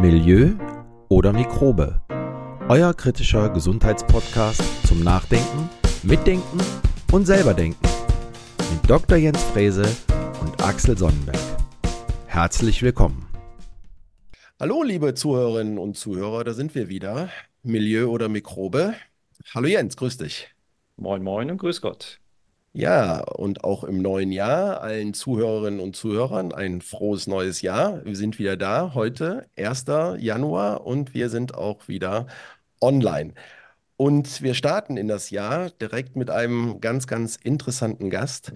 Milieu oder Mikrobe. Euer kritischer Gesundheitspodcast zum Nachdenken, Mitdenken und selberdenken. Mit Dr. Jens Frese und Axel Sonnenberg. Herzlich willkommen. Hallo, liebe Zuhörerinnen und Zuhörer, da sind wir wieder. Milieu oder Mikrobe. Hallo Jens, grüß dich. Moin, moin und grüß Gott. Ja, und auch im neuen Jahr allen Zuhörerinnen und Zuhörern ein frohes neues Jahr. Wir sind wieder da heute, 1. Januar, und wir sind auch wieder online. Und wir starten in das Jahr direkt mit einem ganz, ganz interessanten Gast.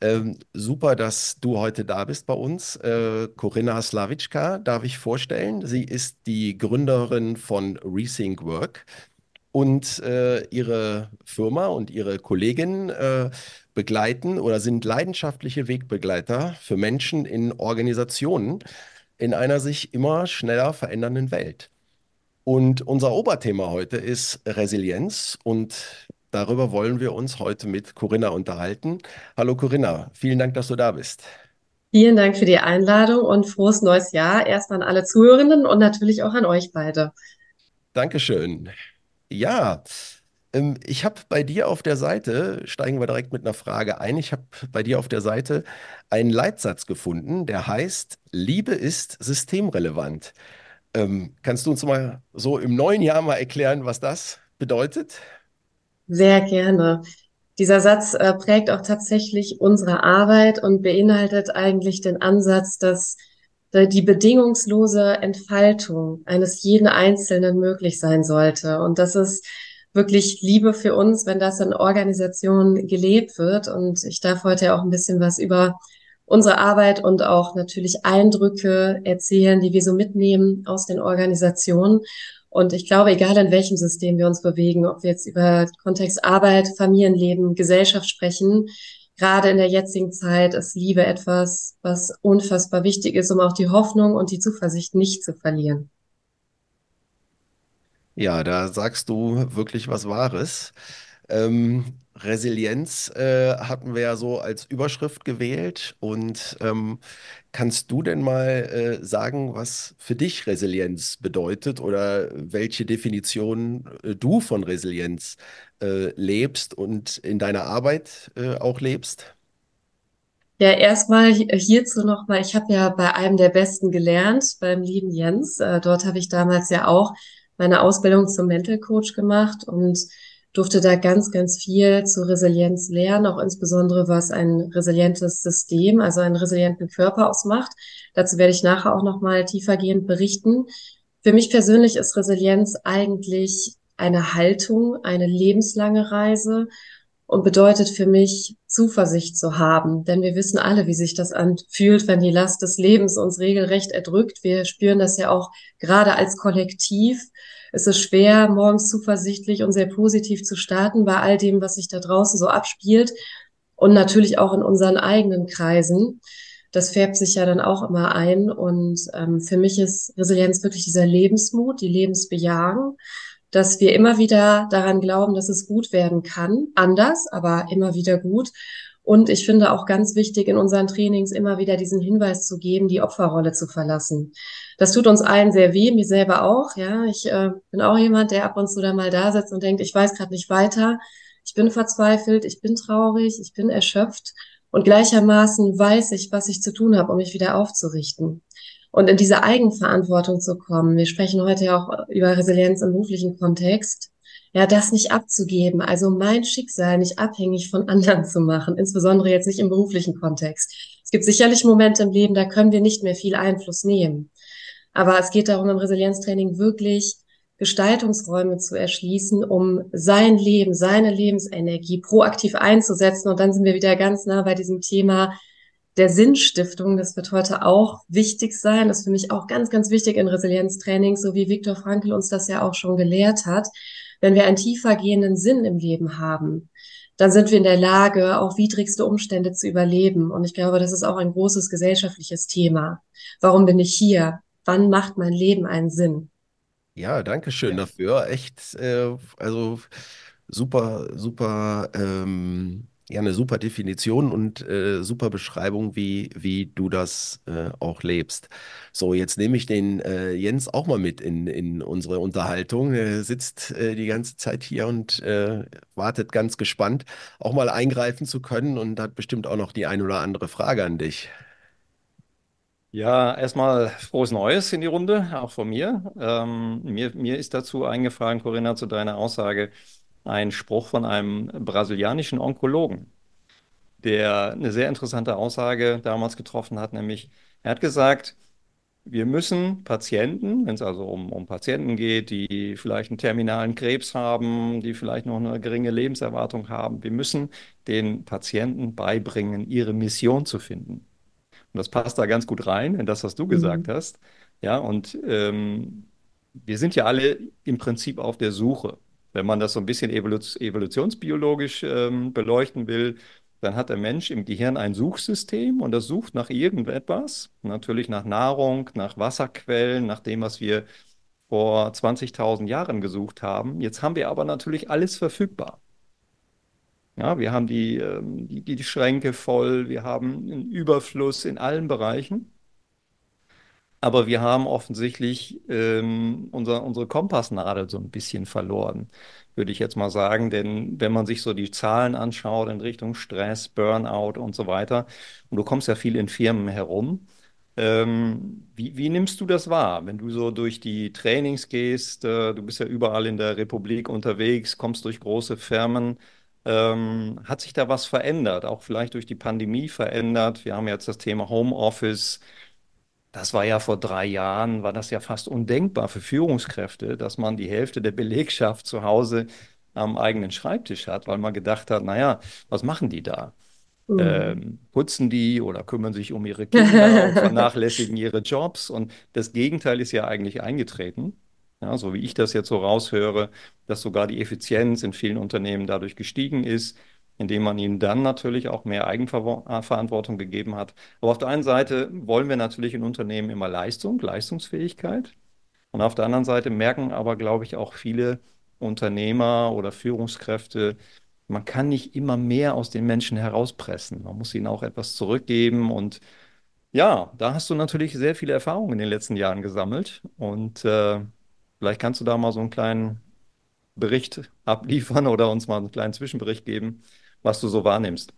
Ähm, super, dass du heute da bist bei uns. Äh, Corinna Slawitschka darf ich vorstellen. Sie ist die Gründerin von Rethink Work und äh, ihre Firma und ihre Kolleginnen äh, begleiten oder sind leidenschaftliche Wegbegleiter für Menschen in Organisationen in einer sich immer schneller verändernden Welt. Und unser Oberthema heute ist Resilienz und darüber wollen wir uns heute mit Corinna unterhalten. Hallo Corinna, vielen Dank, dass du da bist. Vielen Dank für die Einladung und frohes neues Jahr erst an alle Zuhörenden und natürlich auch an euch beide. Dankeschön. Ja, ähm, ich habe bei dir auf der Seite, steigen wir direkt mit einer Frage ein, ich habe bei dir auf der Seite einen Leitsatz gefunden, der heißt, Liebe ist systemrelevant. Ähm, kannst du uns mal so im neuen Jahr mal erklären, was das bedeutet? Sehr gerne. Dieser Satz äh, prägt auch tatsächlich unsere Arbeit und beinhaltet eigentlich den Ansatz, dass die bedingungslose Entfaltung eines jeden Einzelnen möglich sein sollte. Und das ist wirklich Liebe für uns, wenn das in Organisationen gelebt wird. Und ich darf heute auch ein bisschen was über unsere Arbeit und auch natürlich Eindrücke erzählen, die wir so mitnehmen aus den Organisationen. Und ich glaube, egal in welchem System wir uns bewegen, ob wir jetzt über Kontext Arbeit, Familienleben, Gesellschaft sprechen, gerade in der jetzigen Zeit ist Liebe etwas, was unfassbar wichtig ist, um auch die Hoffnung und die Zuversicht nicht zu verlieren. Ja, da sagst du wirklich was Wahres. Ähm, Resilienz äh, hatten wir ja so als Überschrift gewählt. Und ähm, kannst du denn mal äh, sagen, was für dich Resilienz bedeutet oder welche Definition äh, du von Resilienz äh, lebst und in deiner Arbeit äh, auch lebst? Ja, erstmal hierzu nochmal, ich habe ja bei einem der Besten gelernt, beim lieben Jens. Äh, dort habe ich damals ja auch meine Ausbildung zum Mental Coach gemacht und durfte da ganz, ganz viel zu Resilienz lernen, auch insbesondere was ein resilientes System, also einen resilienten Körper ausmacht. Dazu werde ich nachher auch nochmal tiefergehend berichten. Für mich persönlich ist Resilienz eigentlich eine Haltung, eine lebenslange Reise und bedeutet für mich Zuversicht zu haben. Denn wir wissen alle, wie sich das anfühlt, wenn die Last des Lebens uns regelrecht erdrückt. Wir spüren das ja auch gerade als Kollektiv. Es ist schwer, morgens zuversichtlich und sehr positiv zu starten bei all dem, was sich da draußen so abspielt. Und natürlich auch in unseren eigenen Kreisen. Das färbt sich ja dann auch immer ein. Und ähm, für mich ist Resilienz wirklich dieser Lebensmut, die Lebensbejahung dass wir immer wieder daran glauben, dass es gut werden kann. Anders, aber immer wieder gut. Und ich finde auch ganz wichtig, in unseren Trainings immer wieder diesen Hinweis zu geben, die Opferrolle zu verlassen. Das tut uns allen sehr weh, mir selber auch. Ja, ich äh, bin auch jemand, der ab und zu da mal da sitzt und denkt, ich weiß gerade nicht weiter. Ich bin verzweifelt, ich bin traurig, ich bin erschöpft. Und gleichermaßen weiß ich, was ich zu tun habe, um mich wieder aufzurichten und in diese Eigenverantwortung zu kommen. Wir sprechen heute ja auch über Resilienz im beruflichen Kontext. Ja, das nicht abzugeben, also mein Schicksal nicht abhängig von anderen zu machen, insbesondere jetzt nicht im beruflichen Kontext. Es gibt sicherlich Momente im Leben, da können wir nicht mehr viel Einfluss nehmen. Aber es geht darum, im Resilienztraining wirklich Gestaltungsräume zu erschließen, um sein Leben, seine Lebensenergie proaktiv einzusetzen. Und dann sind wir wieder ganz nah bei diesem Thema der Sinnstiftung, das wird heute auch wichtig sein. Das ist für mich auch ganz, ganz wichtig in Resilienztraining, so wie Viktor Frankl uns das ja auch schon gelehrt hat. Wenn wir einen tiefer gehenden Sinn im Leben haben, dann sind wir in der Lage, auch widrigste Umstände zu überleben. Und ich glaube, das ist auch ein großes gesellschaftliches Thema. Warum bin ich hier? Wann macht mein Leben einen Sinn? Ja, danke schön ja. dafür. Echt, äh, also super, super ähm, Ja, eine super Definition und äh, super Beschreibung, wie, wie du das äh, auch lebst. So, jetzt nehme ich den äh, Jens auch mal mit in, in unsere Unterhaltung. Er sitzt äh, die ganze Zeit hier und äh, wartet ganz gespannt, auch mal eingreifen zu können und hat bestimmt auch noch die ein oder andere Frage an dich. Ja, erstmal frohes Neues in die Runde, auch von mir. Ähm, mir, mir ist dazu eingefallen, Corinna, zu deiner Aussage, ein Spruch von einem brasilianischen Onkologen, der eine sehr interessante Aussage damals getroffen hat, nämlich er hat gesagt, wir müssen Patienten, wenn es also um, um Patienten geht, die vielleicht einen terminalen Krebs haben, die vielleicht noch eine geringe Lebenserwartung haben, wir müssen den Patienten beibringen, ihre Mission zu finden. Und das passt da ganz gut rein in das, was du gesagt Mhm. hast. Ja, und ähm, wir sind ja alle im Prinzip auf der Suche. Wenn man das so ein bisschen evolu evolutionsbiologisch ähm, beleuchten will, dann hat der Mensch im Gehirn ein Suchsystem und das sucht nach irgendetwas, natürlich nach Nahrung, nach Wasserquellen, nach dem, was wir vor 20.000 Jahren gesucht haben. Jetzt haben wir aber natürlich alles verfügbar. Ja, wir haben die, ähm, die, die Schränke voll, wir haben einen Überfluss in allen Bereichen. Aber wir haben offensichtlich ähm, unser, unsere Kompassnadel so ein bisschen verloren, würde ich jetzt mal sagen. Denn wenn man sich so die Zahlen anschaut in Richtung Stress, Burnout und so weiter, und du kommst ja viel in Firmen herum, ähm, wie, wie nimmst du das wahr, wenn du so durch die Trainings gehst? Äh, du bist ja überall in der Republik unterwegs, kommst durch große Firmen. Ähm, hat sich da was verändert? Auch vielleicht durch die Pandemie verändert? Wir haben jetzt das Thema Homeoffice. Das war ja vor drei Jahren, war das ja fast undenkbar für Führungskräfte, dass man die Hälfte der Belegschaft zu Hause am eigenen Schreibtisch hat, weil man gedacht hat, naja, was machen die da? Mhm. Ähm, putzen die oder kümmern sich um ihre Kinder und vernachlässigen ihre Jobs? Und das Gegenteil ist ja eigentlich eingetreten. Ja, so wie ich das jetzt so raushöre, dass sogar die Effizienz in vielen Unternehmen dadurch gestiegen ist, indem man ihnen dann natürlich auch mehr Eigenverantwortung gegeben hat. Aber auf der einen Seite wollen wir natürlich in Unternehmen immer Leistung, Leistungsfähigkeit. Und auf der anderen Seite merken aber, glaube ich, auch viele Unternehmer oder Führungskräfte, man kann nicht immer mehr aus den Menschen herauspressen. Man muss ihnen auch etwas zurückgeben. Und ja, da hast du natürlich sehr viele Erfahrungen in den letzten Jahren gesammelt. Und äh, vielleicht kannst du da mal so einen kleinen Bericht abliefern oder uns mal einen kleinen Zwischenbericht geben, was du so wahrnimmst.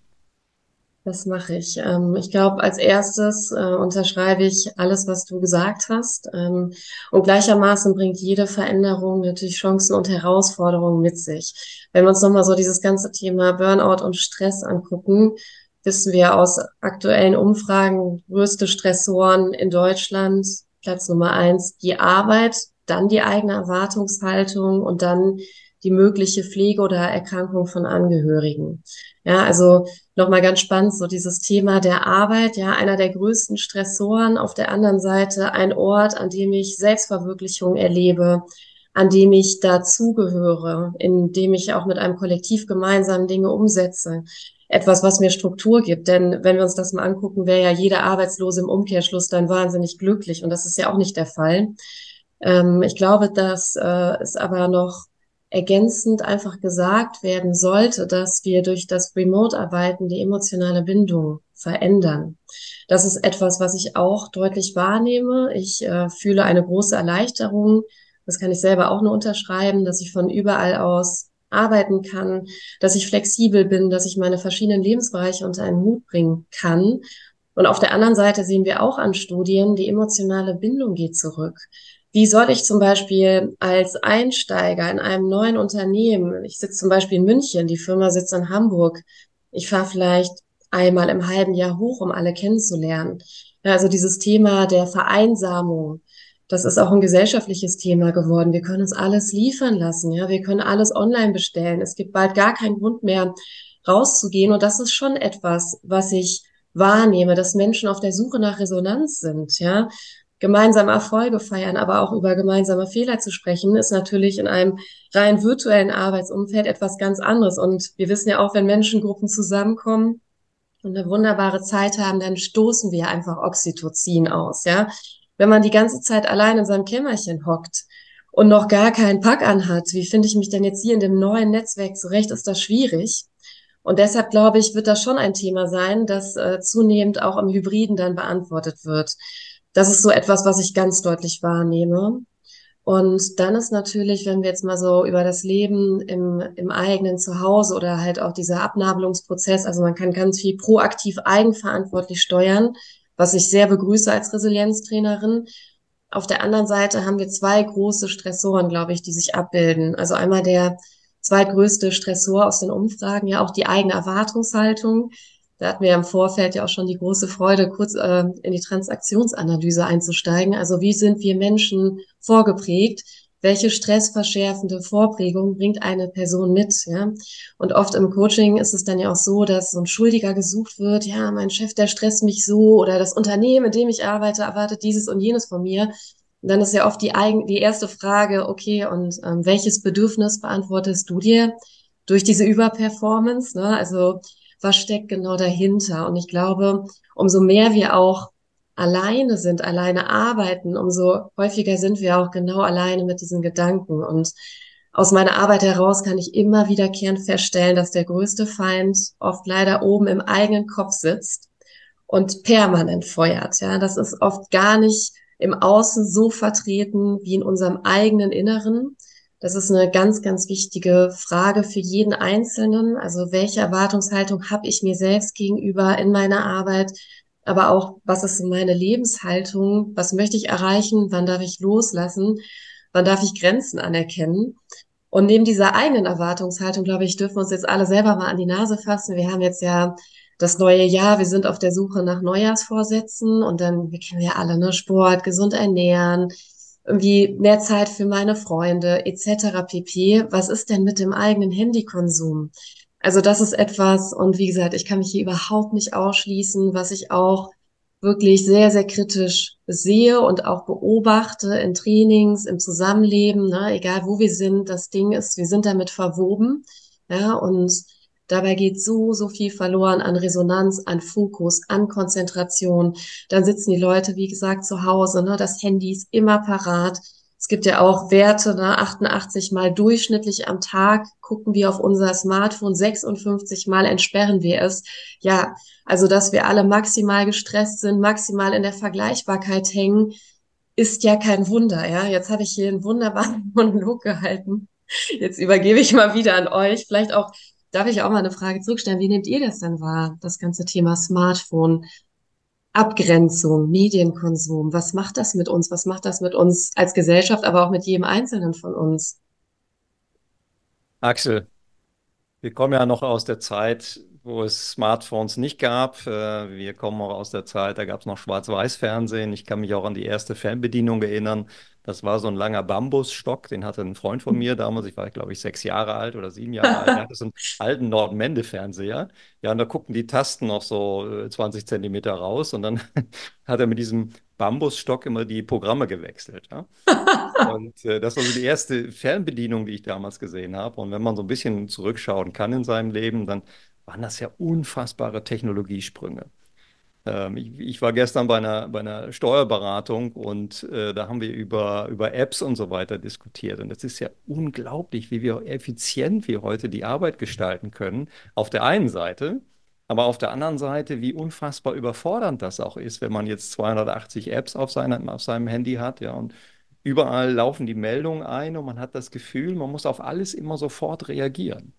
Das mache ich. Ähm, ich glaube, als erstes äh, unterschreibe ich alles, was du gesagt hast. Ähm, und gleichermaßen bringt jede Veränderung natürlich Chancen und Herausforderungen mit sich. Wenn wir uns nochmal so dieses ganze Thema Burnout und Stress angucken, wissen wir aus aktuellen Umfragen, größte Stressoren in Deutschland, Platz Nummer eins, die Arbeit, dann die eigene Erwartungshaltung und dann die mögliche Pflege oder Erkrankung von Angehörigen. Ja, also nochmal ganz spannend, so dieses Thema der Arbeit, ja, einer der größten Stressoren, auf der anderen Seite ein Ort, an dem ich Selbstverwirklichung erlebe, an dem ich dazugehöre, in dem ich auch mit einem Kollektiv gemeinsam Dinge umsetze. Etwas, was mir Struktur gibt. Denn wenn wir uns das mal angucken, wäre ja jeder Arbeitslose im Umkehrschluss dann wahnsinnig glücklich. Und das ist ja auch nicht der Fall. Ähm, ich glaube, dass äh, es aber noch ergänzend einfach gesagt werden sollte, dass wir durch das Remote-Arbeiten die emotionale Bindung verändern. Das ist etwas, was ich auch deutlich wahrnehme. Ich äh, fühle eine große Erleichterung. Das kann ich selber auch nur unterschreiben, dass ich von überall aus arbeiten kann, dass ich flexibel bin, dass ich meine verschiedenen Lebensbereiche unter einen Hut bringen kann. Und auf der anderen Seite sehen wir auch an Studien, die emotionale Bindung geht zurück. Wie soll ich zum Beispiel als Einsteiger in einem neuen Unternehmen, ich sitze zum Beispiel in München, die Firma sitzt in Hamburg, ich fahre vielleicht einmal im halben Jahr hoch, um alle kennenzulernen. Also dieses Thema der Vereinsamung, das ist auch ein gesellschaftliches Thema geworden. Wir können uns alles liefern lassen, ja, wir können alles online bestellen. Es gibt bald gar keinen Grund mehr rauszugehen und das ist schon etwas, was ich wahrnehme, dass Menschen auf der Suche nach Resonanz sind, ja gemeinsame Erfolge feiern, aber auch über gemeinsame Fehler zu sprechen, ist natürlich in einem rein virtuellen Arbeitsumfeld etwas ganz anderes. Und wir wissen ja auch, wenn Menschengruppen zusammenkommen und eine wunderbare Zeit haben, dann stoßen wir einfach Oxytocin aus, ja. Wenn man die ganze Zeit allein in seinem Kämmerchen hockt und noch gar keinen Pack anhat, wie finde ich mich denn jetzt hier in dem neuen Netzwerk zurecht, ist das schwierig. Und deshalb glaube ich, wird das schon ein Thema sein, das äh, zunehmend auch im Hybriden dann beantwortet wird. Das ist so etwas, was ich ganz deutlich wahrnehme. Und dann ist natürlich, wenn wir jetzt mal so über das Leben im, im eigenen Zuhause oder halt auch dieser Abnabelungsprozess, also man kann ganz viel proaktiv eigenverantwortlich steuern, was ich sehr begrüße als Resilienztrainerin. Auf der anderen Seite haben wir zwei große Stressoren, glaube ich, die sich abbilden. Also einmal der zweitgrößte Stressor aus den Umfragen, ja auch die eigene Erwartungshaltung. Da hatten wir im Vorfeld ja auch schon die große Freude, kurz äh, in die Transaktionsanalyse einzusteigen. Also wie sind wir Menschen vorgeprägt? Welche stressverschärfende Vorprägung bringt eine Person mit? Ja? Und oft im Coaching ist es dann ja auch so, dass so ein Schuldiger gesucht wird. Ja, mein Chef, der stresst mich so oder das Unternehmen, in dem ich arbeite, erwartet dieses und jenes von mir. Und dann ist ja oft die, eigen, die erste Frage, okay, und ähm, welches Bedürfnis beantwortest du dir durch diese Überperformance? Ne? Also was steckt genau dahinter? Und ich glaube, umso mehr wir auch alleine sind, alleine arbeiten, umso häufiger sind wir auch genau alleine mit diesen Gedanken. Und aus meiner Arbeit heraus kann ich immer wiederkehrend feststellen, dass der größte Feind oft leider oben im eigenen Kopf sitzt und permanent feuert. Ja, das ist oft gar nicht im Außen so vertreten wie in unserem eigenen Inneren. Das ist eine ganz, ganz wichtige Frage für jeden Einzelnen. Also welche Erwartungshaltung habe ich mir selbst gegenüber in meiner Arbeit? Aber auch, was ist meine Lebenshaltung? Was möchte ich erreichen? Wann darf ich loslassen? Wann darf ich Grenzen anerkennen? Und neben dieser eigenen Erwartungshaltung, glaube ich, dürfen wir uns jetzt alle selber mal an die Nase fassen. Wir haben jetzt ja das neue Jahr, wir sind auf der Suche nach Neujahrsvorsätzen und dann, wir kennen ja alle, ne, Sport, gesund ernähren, irgendwie mehr Zeit für meine Freunde etc. pp. Was ist denn mit dem eigenen Handykonsum? Also das ist etwas, und wie gesagt, ich kann mich hier überhaupt nicht ausschließen, was ich auch wirklich sehr, sehr kritisch sehe und auch beobachte in Trainings, im Zusammenleben, ne, egal wo wir sind, das Ding ist, wir sind damit verwoben. Ja, und Dabei geht so, so viel verloren an Resonanz, an Fokus, an Konzentration. Dann sitzen die Leute, wie gesagt, zu Hause, ne? das Handy ist immer parat. Es gibt ja auch Werte, ne? 88 Mal durchschnittlich am Tag gucken wir auf unser Smartphone, 56 Mal entsperren wir es. Ja, also dass wir alle maximal gestresst sind, maximal in der Vergleichbarkeit hängen, ist ja kein Wunder. Ja, jetzt habe ich hier einen wunderbaren Monolog gehalten. Jetzt übergebe ich mal wieder an euch. Vielleicht auch Darf ich auch mal eine Frage zurückstellen? Wie nehmt ihr das denn wahr, das ganze Thema Smartphone? Abgrenzung, Medienkonsum, was macht das mit uns? Was macht das mit uns als Gesellschaft, aber auch mit jedem Einzelnen von uns? Axel, wir kommen ja noch aus der Zeit, wo es Smartphones nicht gab. Äh, wir kommen auch aus der Zeit, da gab es noch Schwarz-Weiß-Fernsehen. Ich kann mich auch an die erste Fernbedienung erinnern. Das war so ein langer Bambusstock, den hatte ein Freund von mir damals. Ich war, glaube ich, sechs Jahre alt oder sieben Jahre alt. Der hatte so einen alten Nordmende-Fernseher. Ja, und da guckten die Tasten noch so 20 äh, Zentimeter raus. Und dann hat er mit diesem Bambusstock immer die Programme gewechselt. Ja? Und äh, das war so die erste Fernbedienung, die ich damals gesehen habe. Und wenn man so ein bisschen zurückschauen kann in seinem Leben, dann waren das ja unfassbare Technologiesprünge. Ähm, ich, ich, war gestern bei einer, bei einer Steuerberatung und äh, da haben wir über, über Apps und so weiter diskutiert. Und es ist ja unglaublich, wie wir effizient wir heute die Arbeit gestalten können. Auf der einen Seite, aber auf der anderen Seite, wie unfassbar überfordernd das auch ist, wenn man jetzt 280 Apps auf, seiner, auf seinem Handy hat, ja, und überall laufen die Meldungen ein und man hat das Gefühl, man muss auf alles immer sofort reagieren.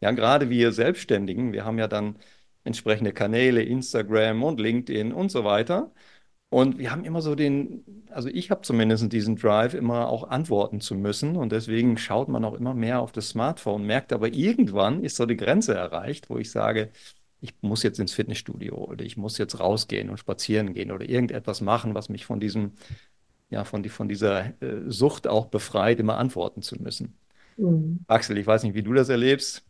Ja, gerade wir Selbstständigen, wir haben ja dann entsprechende Kanäle, Instagram und LinkedIn und so weiter. Und wir haben immer so den, also ich habe zumindest diesen Drive, immer auch antworten zu müssen. Und deswegen schaut man auch immer mehr auf das Smartphone, merkt aber irgendwann ist so die Grenze erreicht, wo ich sage, ich muss jetzt ins Fitnessstudio oder ich muss jetzt rausgehen und spazieren gehen oder irgendetwas machen, was mich von diesem, ja, von, die, von dieser äh, Sucht auch befreit, immer antworten zu müssen. Mhm. Axel, ich weiß nicht, wie du das erlebst.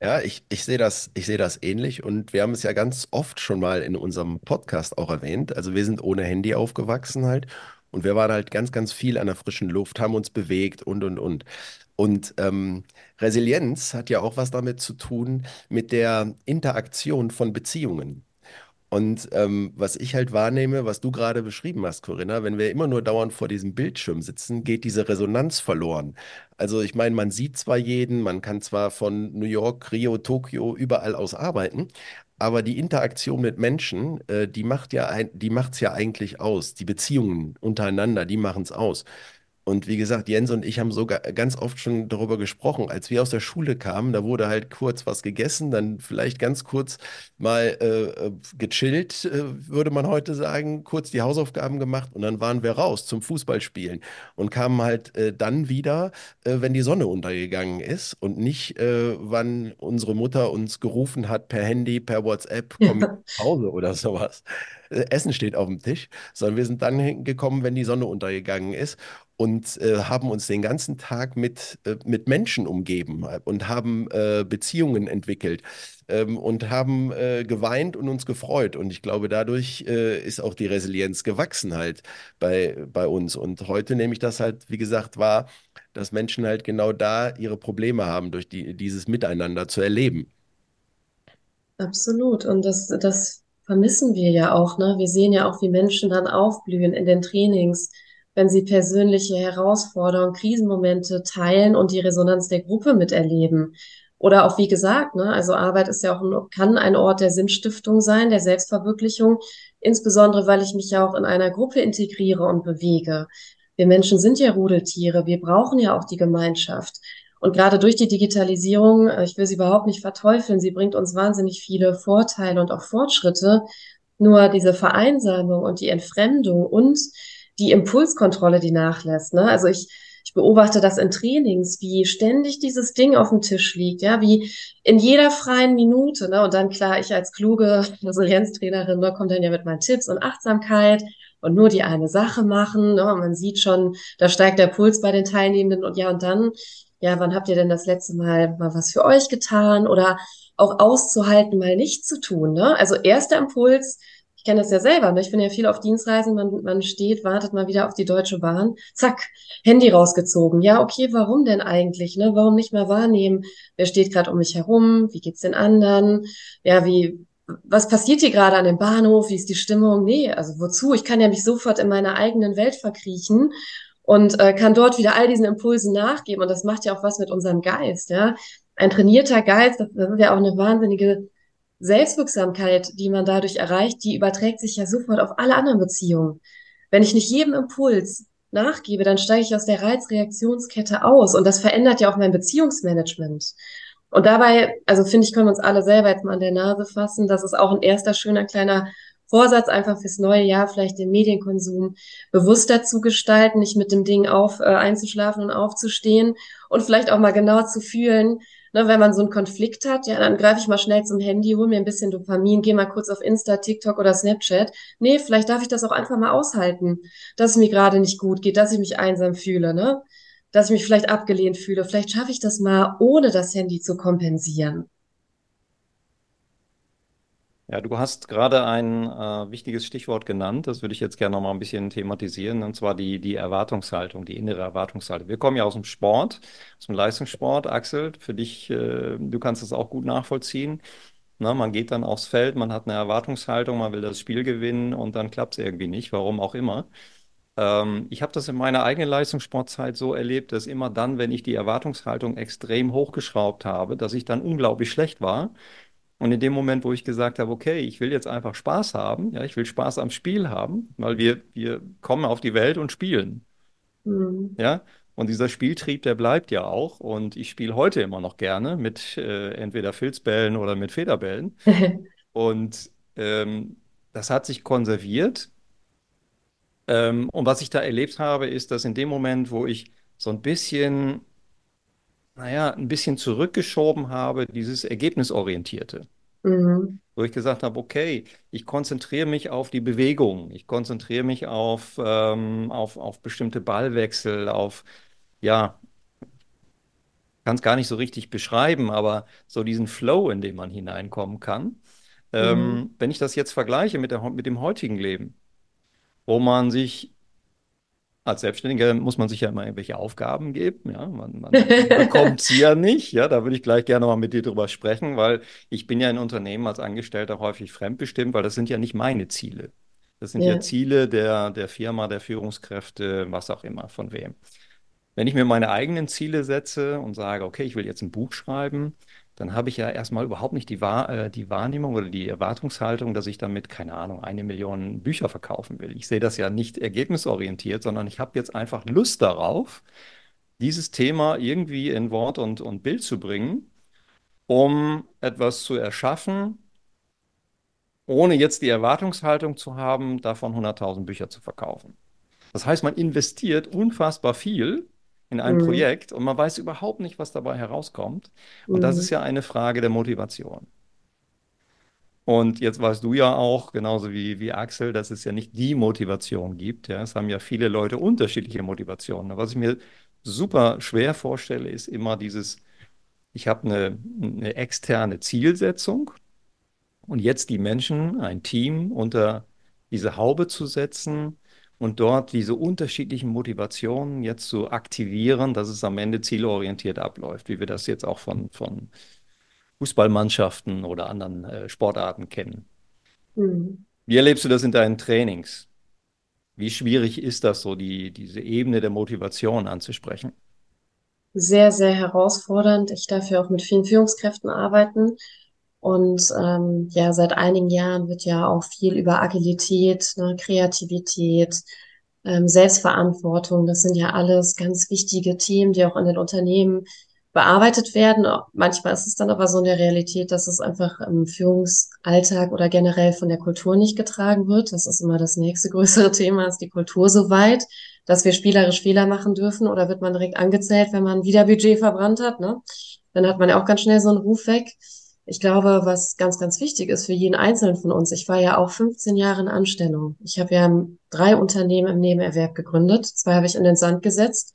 Ja, ich, ich sehe das, ich sehe das ähnlich und wir haben es ja ganz oft schon mal in unserem Podcast auch erwähnt. Also wir sind ohne Handy aufgewachsen halt und wir waren halt ganz, ganz viel an der frischen Luft, haben uns bewegt und, und, und. Und ähm, Resilienz hat ja auch was damit zu tun mit der Interaktion von Beziehungen. Und ähm, was ich halt wahrnehme, was du gerade beschrieben hast, Corinna, wenn wir immer nur dauernd vor diesem Bildschirm sitzen, geht diese Resonanz verloren. Also ich meine, man sieht zwar jeden, man kann zwar von New York, Rio, Tokio, überall aus arbeiten, aber die Interaktion mit Menschen, äh, die macht ja die macht's ja eigentlich aus. Die Beziehungen untereinander, die machen es aus. Und wie gesagt, Jens und ich haben sogar ganz oft schon darüber gesprochen, als wir aus der Schule kamen, da wurde halt kurz was gegessen, dann vielleicht ganz kurz mal äh, äh, gechillt, äh, würde man heute sagen, kurz die Hausaufgaben gemacht und dann waren wir raus zum Fußballspielen und kamen halt äh, dann wieder, äh, wenn die Sonne untergegangen ist und nicht, äh, wann unsere Mutter uns gerufen hat per Handy, per WhatsApp, komm Ja. nach Hause oder sowas. Essen steht auf dem Tisch, sondern wir sind dann gekommen, wenn die Sonne untergegangen ist und äh, haben uns den ganzen Tag mit, äh, mit Menschen umgeben äh, und haben äh, Beziehungen entwickelt ähm, und haben äh, geweint und uns gefreut. Und ich glaube, dadurch äh, ist auch die Resilienz gewachsen halt bei, bei uns. Und heute nehme ich das halt, wie gesagt, wahr, dass Menschen halt genau da ihre Probleme haben, durch die, dieses Miteinander zu erleben. Absolut. Und das, das vermissen wir ja auch, ne? Wir sehen ja auch, wie Menschen dann aufblühen in den Trainings, wenn sie persönliche Herausforderungen, Krisenmomente teilen und die Resonanz der Gruppe miterleben. Oder auch, wie gesagt, ne? Also Arbeit ist ja auch ein, kann ein Ort der Sinnstiftung sein, der Selbstverwirklichung, insbesondere weil ich mich ja auch in einer Gruppe integriere und bewege. Wir Menschen sind ja Rudeltiere. Wir brauchen ja auch die Gemeinschaft. Und gerade durch die Digitalisierung, äh, ich will sie überhaupt nicht verteufeln, sie bringt uns wahnsinnig viele Vorteile und auch Fortschritte. Nur diese Vereinsamung und die Entfremdung und die Impulskontrolle, die nachlässt. Ne? Also ich, ich beobachte das in Trainings, wie ständig dieses Ding auf dem Tisch liegt, ja, wie in jeder freien Minute. Ne? Und dann klar, ich als kluge Resilienztrainerin ne, komme dann ja mit meinen Tipps und Achtsamkeit und nur die eine Sache machen. Ne? Und man sieht schon, da steigt der Puls bei den Teilnehmenden und ja, und dann ja, wann habt ihr denn das letzte Mal mal was für euch getan oder auch auszuhalten, mal nichts zu tun, ne? Also erster Impuls, kenne das ja selber, ne? Ich bin ja viel auf Dienstreisen, man, man steht, wartet mal wieder auf die Deutsche Bahn, zack, Handy rausgezogen. Ja, okay, warum denn eigentlich, ne? Warum nicht mal wahrnehmen, wer steht gerade um mich herum, wie geht's den anderen? Ja, wie, was passiert hier gerade an dem Bahnhof? Wie ist die Stimmung? Nee, also wozu? Ich kann ja mich sofort in meiner eigenen Welt verkriechen und äh, kann dort wieder all diesen Impulsen nachgeben. Und das macht ja auch was mit unserem Geist, ja. Ein trainierter Geist, das, das ist ja auch eine wahnsinnige Selbstwirksamkeit, die man dadurch erreicht, die überträgt sich ja sofort auf alle anderen Beziehungen. Wenn ich nicht jedem Impuls nachgebe, dann steige ich aus der Reizreaktionskette aus und das verändert ja auch mein Beziehungsmanagement. Und dabei, also finde ich, können wir uns alle selber jetzt mal an der Nase fassen. Das ist auch ein erster schöner kleiner Vorsatz, einfach fürs neue Jahr vielleicht den Medienkonsum bewusster zu gestalten, nicht mit dem Ding auf, äh, einzuschlafen und aufzustehen und vielleicht auch mal genau zu fühlen, ne, wenn man so einen Konflikt hat, ja, dann greife ich mal schnell zum Handy, hol mir ein bisschen Dopamin, gehe mal kurz auf Insta, TikTok oder Snapchat. Nee, vielleicht darf ich das auch einfach mal aushalten, dass es mir gerade nicht gut geht, dass ich mich einsam fühle, ne? Dass ich mich vielleicht abgelehnt fühle. Vielleicht schaffe ich das mal, ohne das Handy zu kompensieren. Ja, du hast gerade ein äh, wichtiges Stichwort genannt, das würde ich jetzt gerne noch mal ein bisschen thematisieren, und zwar die, die Erwartungshaltung, die innere Erwartungshaltung. Wir kommen ja aus dem Sport, aus dem Leistungssport, Axel, für dich, äh, du kannst das auch gut nachvollziehen. Na, man geht dann aufs Feld, man hat eine Erwartungshaltung, man will das Spiel gewinnen und dann klappt es irgendwie nicht, warum auch immer. Ähm, ich habe das in meiner eigenen Leistungssportzeit so erlebt, dass immer dann, wenn ich die Erwartungshaltung extrem hochgeschraubt habe, dass ich dann unglaublich schlecht war. Und in dem Moment, wo ich gesagt habe, okay, ich will jetzt einfach Spaß haben, ja, ich will Spaß am Spiel haben, weil wir, wir kommen auf die Welt und spielen, Mhm. ja. Und dieser Spieltrieb, der bleibt ja auch. Und ich spiele heute immer noch gerne mit äh, entweder Filzbällen oder mit Federbällen. Und ähm, das hat sich konserviert. Ähm, und was ich da erlebt habe, ist, dass in dem Moment, wo ich so ein bisschen, naja, ein bisschen zurückgeschoben habe, dieses Ergebnisorientierte. Mhm. wo ich gesagt habe, okay, ich konzentriere mich auf die Bewegung, ich konzentriere mich auf, ähm, auf, auf bestimmte Ballwechsel, auf, ja, kann es gar nicht so richtig beschreiben, aber so diesen Flow, in den man hineinkommen kann. Mhm. Ähm, wenn ich das jetzt vergleiche mit der, mit dem heutigen Leben, wo man sich als Selbstständiger muss man sich ja immer irgendwelche Aufgaben geben. Ja, man, man bekommt sie ja nicht. Ja, da würde ich gleich gerne mal mit dir drüber sprechen, weil ich bin ja in Unternehmen als Angestellter häufig fremdbestimmt, weil das sind ja nicht meine Ziele. Das sind ja, ja Ziele der, der Firma, der Führungskräfte, was auch immer, von wem. Wenn ich mir meine eigenen Ziele setze und sage, okay, ich will jetzt ein Buch schreiben, dann habe ich ja erstmal überhaupt nicht die, Wahr, äh, die Wahrnehmung oder die Erwartungshaltung, dass ich damit, keine Ahnung, eine Million Bücher verkaufen will. Ich sehe das ja nicht ergebnisorientiert, sondern ich habe jetzt einfach Lust darauf, dieses Thema irgendwie in Wort und, und Bild zu bringen, um etwas zu erschaffen, ohne jetzt die Erwartungshaltung zu haben, davon 100.000 Bücher zu verkaufen. Das heißt, man investiert unfassbar viel in ein mhm. Projekt und man weiß überhaupt nicht, was dabei herauskommt. Und mhm. das ist ja eine Frage der Motivation. Und jetzt weißt du ja auch, genauso wie, wie Axel, dass es ja nicht die Motivation gibt. Ja? Es haben ja viele Leute unterschiedliche Motivationen. Was ich mir super schwer vorstelle, ist immer dieses, ich habe eine, eine externe Zielsetzung und jetzt die Menschen, ein Team unter diese Haube zu setzen und dort diese unterschiedlichen Motivationen jetzt zu aktivieren, dass es am Ende zielorientiert abläuft, wie wir das jetzt auch von, von Fußballmannschaften oder anderen äh, Sportarten kennen. Mhm. Wie erlebst du das in deinen Trainings? Wie schwierig ist das so, die, diese Ebene der Motivation anzusprechen? Sehr, sehr herausfordernd. Ich darf ja auch mit vielen Führungskräften arbeiten und ähm, ja, seit einigen Jahren wird ja auch viel über Agilität, ne, Kreativität, ähm, Selbstverantwortung, das sind ja alles ganz wichtige Themen, die auch in den Unternehmen bearbeitet werden. Manchmal ist es dann aber so in der Realität, dass es einfach im Führungsalltag oder generell von der Kultur nicht getragen wird. Das ist immer das nächste größere Thema. Ist die Kultur so weit, dass wir spielerisch Fehler machen dürfen oder wird man direkt angezählt, wenn man wieder Budget verbrannt hat? Ne? Dann hat man ja auch ganz schnell so einen Ruf weg ich glaube, was ganz, ganz wichtig ist für jeden Einzelnen von uns, ich war ja auch 15 Jahre in Anstellung. Ich habe ja drei Unternehmen im Nebenerwerb gegründet, zwei habe ich in den Sand gesetzt,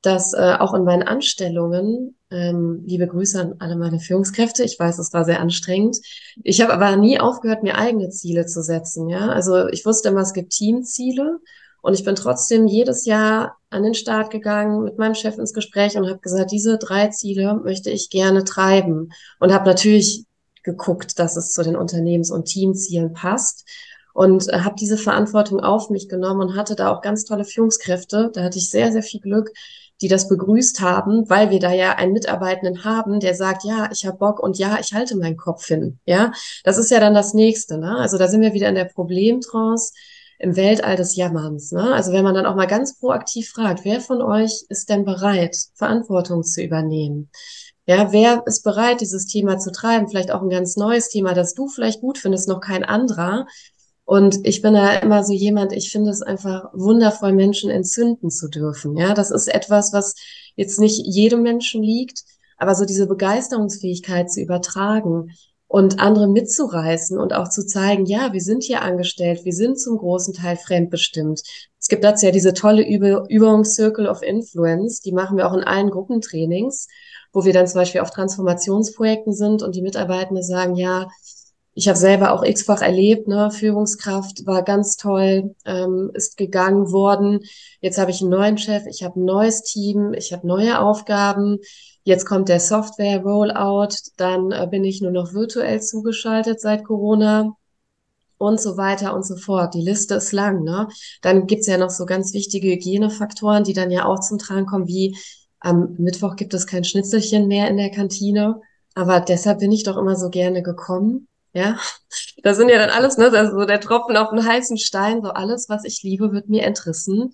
dass äh, auch in meinen Anstellungen, ähm, liebe Grüße an alle meine Führungskräfte, ich weiß, es war sehr anstrengend. Ich habe aber nie aufgehört, mir eigene Ziele zu setzen. Ja, also ich wusste immer, es gibt Teamziele und ich bin trotzdem jedes Jahr an den Start gegangen, mit meinem Chef ins Gespräch und habe gesagt, diese drei Ziele möchte ich gerne treiben. Und habe natürlich geguckt, dass es zu den Unternehmens- und Teamzielen passt. Und äh, habe diese Verantwortung auf mich genommen und hatte da auch ganz tolle Führungskräfte. Da hatte ich sehr, sehr viel Glück, die das begrüßt haben, weil wir da ja einen Mitarbeitenden haben, der sagt, ja, ich habe Bock und ja, ich halte meinen Kopf hin. Ja, das ist ja dann das Nächste. Ne? Also da sind wir wieder in der Problemtrance im Weltall des Jammerns. Ne? Also wenn man dann auch mal ganz proaktiv fragt, wer von euch ist denn bereit, Verantwortung zu übernehmen? Ja, wer ist bereit, dieses Thema zu treiben? Vielleicht auch ein ganz neues Thema, das du vielleicht gut findest, noch kein anderer. Und ich bin da immer so jemand, ich finde es einfach wundervoll, Menschen entzünden zu dürfen. Ja, das ist etwas, was jetzt nicht jedem Menschen liegt, aber so diese Begeisterungsfähigkeit zu übertragen, und andere mitzureißen und auch zu zeigen, ja, wir sind hier angestellt, wir sind zum großen Teil fremdbestimmt. Es gibt dazu ja diese tolle Übung Circle of Influence, die machen wir auch in allen Gruppentrainings, wo wir dann zum Beispiel auf Transformationsprojekten sind und die Mitarbeitenden sagen, ja, ich habe selber auch x-fach erlebt, ne? Führungskraft war ganz toll, ähm, ist gegangen worden. Jetzt habe ich einen neuen Chef, ich habe ein neues Team, ich habe neue Aufgaben Jetzt kommt der Software-Rollout, dann äh, bin ich nur noch virtuell zugeschaltet seit Corona und so weiter und so fort. Die Liste ist lang. Ne? Dann gibt's ja noch so ganz wichtige Hygienefaktoren, die dann ja auch zum Tragen kommen, wie am Mittwoch gibt es kein Schnitzelchen mehr in der Kantine. Aber deshalb bin ich doch immer so gerne gekommen. Ja, das sind ja dann alles, ne, ist so der Tropfen auf den heißen Stein, so alles, was ich liebe, wird mir entrissen.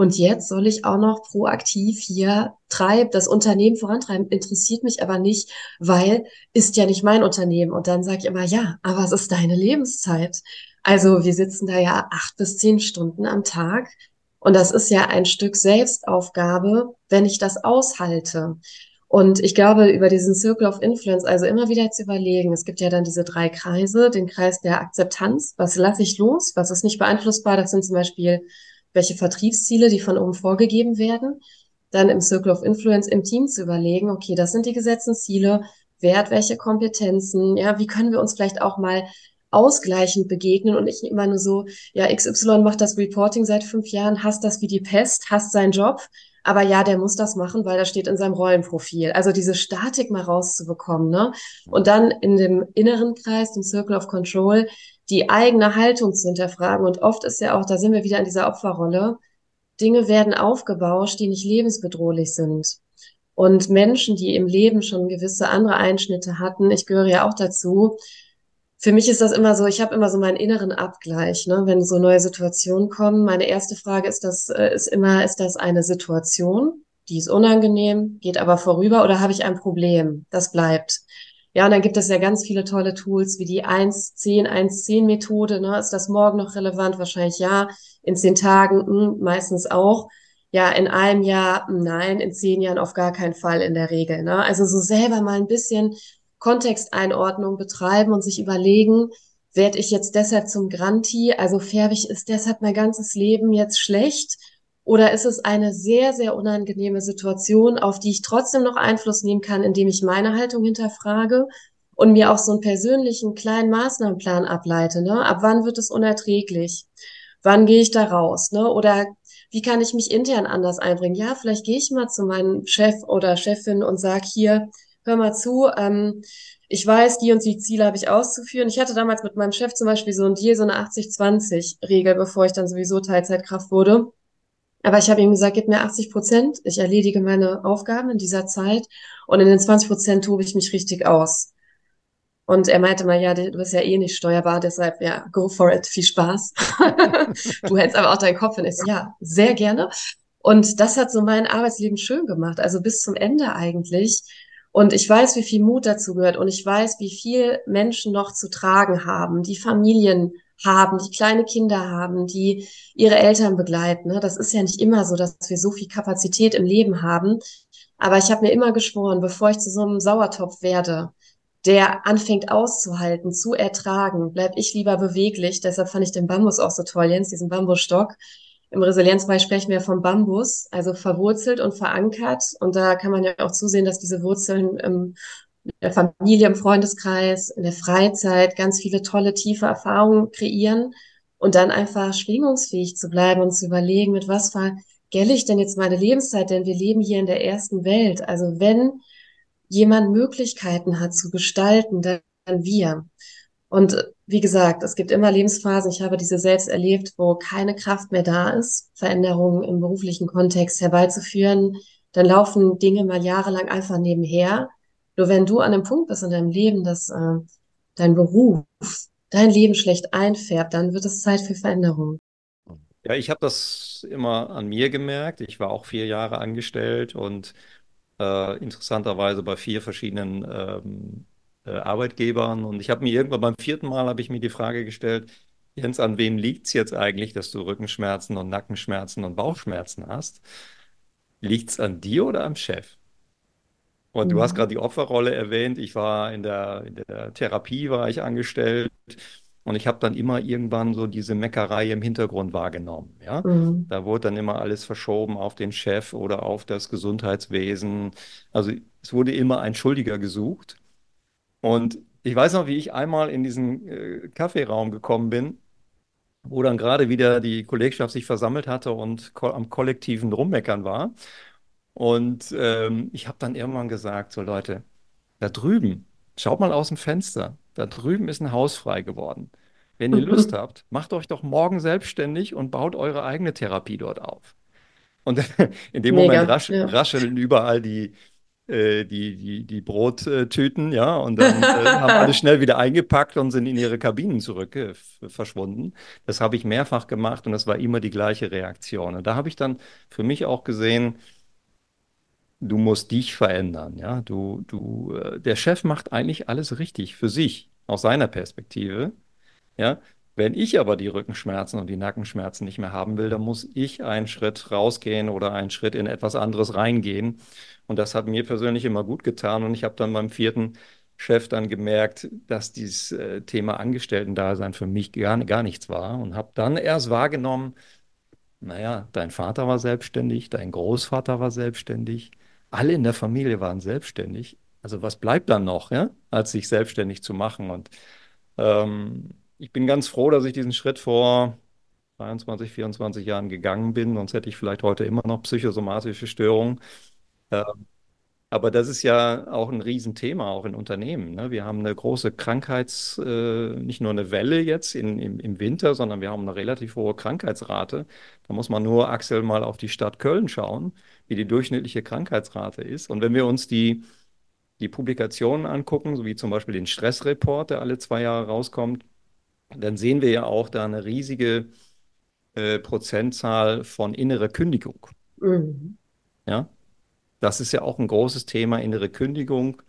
Und jetzt soll ich auch noch proaktiv hier treiben, das Unternehmen vorantreiben. Interessiert mich aber nicht, weil ist ja nicht mein Unternehmen. Und dann sage ich immer, ja, aber es ist deine Lebenszeit. Also wir sitzen da ja acht bis zehn Stunden am Tag. Und das ist ja ein Stück Selbstaufgabe, wenn ich das aushalte. Und ich glaube, über diesen Circle of Influence, also immer wieder zu überlegen, es gibt ja dann diese drei Kreise, den Kreis der Akzeptanz, was lasse ich los, was ist nicht beeinflussbar, das sind zum Beispiel welche Vertriebsziele, die von oben vorgegeben werden, dann im Circle of Influence im Team zu überlegen, okay, das sind die gesetzten Ziele, wer hat welche Kompetenzen, ja, wie können wir uns vielleicht auch mal ausgleichend begegnen und ich immer nur so, ja, XY macht das Reporting seit fünf Jahren, hasst das wie die Pest, hasst seinen Job, aber ja, der muss das machen, weil das steht in seinem Rollenprofil. Also diese Statik mal rauszubekommen, ne? Und dann in dem inneren Kreis, dem Circle of Control, die eigene Haltung zu hinterfragen. Und oft ist ja auch, da sind wir wieder in dieser Opferrolle, Dinge werden aufgebauscht, die nicht lebensbedrohlich sind. Und Menschen, die im Leben schon gewisse andere Einschnitte hatten, ich gehöre ja auch dazu, für mich ist das immer so, ich habe immer so meinen inneren Abgleich, ne? wenn so neue Situationen kommen. Meine erste Frage ist, das äh, ist immer, ist das eine Situation, die ist unangenehm, geht aber vorüber oder habe ich ein Problem? Das bleibt. Ja, und dann gibt es ja ganz viele tolle Tools wie die 1-10, 1-10-Methode. Ne? Ist das morgen noch relevant? Wahrscheinlich ja. In zehn Tagen mh, hm, meistens auch. Ja, in einem Jahr nein, in zehn Jahren auf gar keinen Fall in der Regel. Ne? Also so selber mal ein bisschen Kontexteinordnung betreiben und sich überlegen, werde ich jetzt deshalb zum Granti, also färbe ich ist deshalb mein ganzes Leben jetzt schlecht oder ist es eine sehr, sehr unangenehme Situation, auf die ich trotzdem noch Einfluss nehmen kann, indem ich meine Haltung hinterfrage und mir auch so einen persönlichen kleinen Maßnahmenplan ableite. Ne? Ab wann wird es unerträglich? Wann gehe ich da raus? Ne? Oder wie kann ich mich intern anders einbringen? Ja, vielleicht gehe ich mal zu meinem Chef oder Chefin und sage hier, hör mal zu, ähm, ich weiß, die und die Ziele habe ich auszuführen. Ich hatte damals mit meinem Chef zum Beispiel so ein Deal, so eine 80-20-Regel, bevor ich dann sowieso Teilzeitkraft wurde. Aber ich habe ihm gesagt, gib mir 80 Prozent, ich erledige meine Aufgaben in dieser Zeit und in den 20 Prozent tobe ich mich richtig aus. Und er meinte mal, ja, du bist ja eh nicht steuerbar, deshalb, ja, go for it, viel Spaß. du hältst aber auch deinen Kopf und ich, ja, sehr gerne. Und das hat so mein Arbeitsleben schön gemacht, also bis zum Ende eigentlich. Und ich weiß, wie viel Mut dazu gehört und ich weiß, wie viel Menschen noch zu tragen haben, die Familien haben, die kleine Kinder haben, die ihre Eltern begleiten. Ne? Das ist ja nicht immer so, dass wir so viel Kapazität im Leben haben. Aber ich habe mir immer geschworen, bevor ich zu so einem Sauertopf werde, der anfängt auszuhalten, zu ertragen, bleib ich lieber beweglich. Deshalb fand ich den Bambus auch so toll, Jens, diesen Bambusstock. Im Resilienzbereich sprechen wir vom Bambus, also verwurzelt und verankert. Und da kann man ja auch zusehen, dass diese Wurzeln in der Familie, im Freundeskreis, in der Freizeit ganz viele tolle, tiefe Erfahrungen kreieren und dann einfach schwingungsfähig zu bleiben und zu überlegen, mit was vergelle ich denn jetzt meine Lebenszeit? Denn wir leben hier in der ersten Welt. Also wenn jemand Möglichkeiten hat zu gestalten, dann wir. Und wie gesagt, es gibt immer Lebensphasen, ich habe diese selbst erlebt, wo keine Kraft mehr da ist, Veränderungen im beruflichen Kontext herbeizuführen. Dann laufen Dinge mal jahrelang einfach nebenher. Nur wenn du an einem Punkt bist in deinem Leben, dass äh, dein Beruf dein Leben schlecht einfärbt, dann wird es Zeit für Veränderung. Ja, ich habe das immer an mir gemerkt. Ich war auch vier Jahre angestellt und äh, interessanterweise bei vier verschiedenen ähm, äh, Arbeitgebern. Und ich habe mir irgendwann beim vierten Mal habe ich mir die Frage gestellt, Jens, an wem liegt es jetzt eigentlich, dass du Rückenschmerzen und Nackenschmerzen und Bauchschmerzen hast? Liegt es an dir oder am Chef? Und du hast mhm. gerade die Opferrolle erwähnt. Ich war in der, in der Therapie, war ich angestellt. Und ich habe dann immer irgendwann so diese Meckerei im Hintergrund wahrgenommen. Ja? Mhm. Da wurde dann immer alles verschoben auf den Chef oder auf das Gesundheitswesen. Also es wurde immer ein Schuldiger gesucht. Und ich weiß noch, wie ich einmal in diesen äh, Kaffeeraum gekommen bin, wo dann gerade wieder die Kollegschaft sich versammelt hatte und ko am kollektiven Rummeckern war. Und ähm, ich habe dann irgendwann gesagt, so Leute, da drüben, schaut mal aus dem Fenster, da drüben ist ein Haus frei geworden. Wenn ihr Lust habt, macht euch doch morgen selbstständig und baut eure eigene Therapie dort auf. Und in dem Mega, Moment rasch, ja. rascheln überall die, äh, die, die, die Brottüten, ja, und dann äh, haben alle schnell wieder eingepackt und sind in ihre Kabinen zurück äh, verschwunden. Das habe ich mehrfach gemacht und das war immer die gleiche Reaktion. Und da habe ich dann für mich auch gesehen, du musst dich verändern. Ja? Du, du, äh, der Chef macht eigentlich alles richtig für sich, aus seiner Perspektive. Ja? Wenn ich aber die Rückenschmerzen und die Nackenschmerzen nicht mehr haben will, dann muss ich einen Schritt rausgehen oder einen Schritt in etwas anderes reingehen. Und das hat mir persönlich immer gut getan. Und ich habe dann beim vierten Chef dann gemerkt, dass dieses äh, Thema Angestellten-Dasein für mich gar, gar nichts war. Und habe dann erst wahrgenommen, naja, dein Vater war selbstständig, dein Großvater war selbstständig, alle in der Familie waren selbstständig. Also was bleibt dann noch, ja, als sich selbstständig zu machen? Und ähm, ich bin ganz froh, dass ich diesen Schritt vor 23, 24 Jahren gegangen bin, sonst hätte ich vielleicht heute immer noch psychosomatische Störungen. Ähm, aber das ist ja auch ein Riesenthema, auch in Unternehmen. Ne? Wir haben eine große Krankheits-, äh, nicht nur eine Welle jetzt in, im, im Winter, sondern wir haben eine relativ hohe Krankheitsrate. Da muss man nur, Axel, mal auf die Stadt Köln schauen, wie die durchschnittliche Krankheitsrate ist. Und wenn wir uns die, die Publikationen angucken, so wie zum Beispiel den Stressreport, der alle zwei Jahre rauskommt, dann sehen wir ja auch da eine riesige äh, Prozentzahl von innerer Kündigung. Mhm. Ja, das ist ja auch ein großes Thema, innere Kündigung.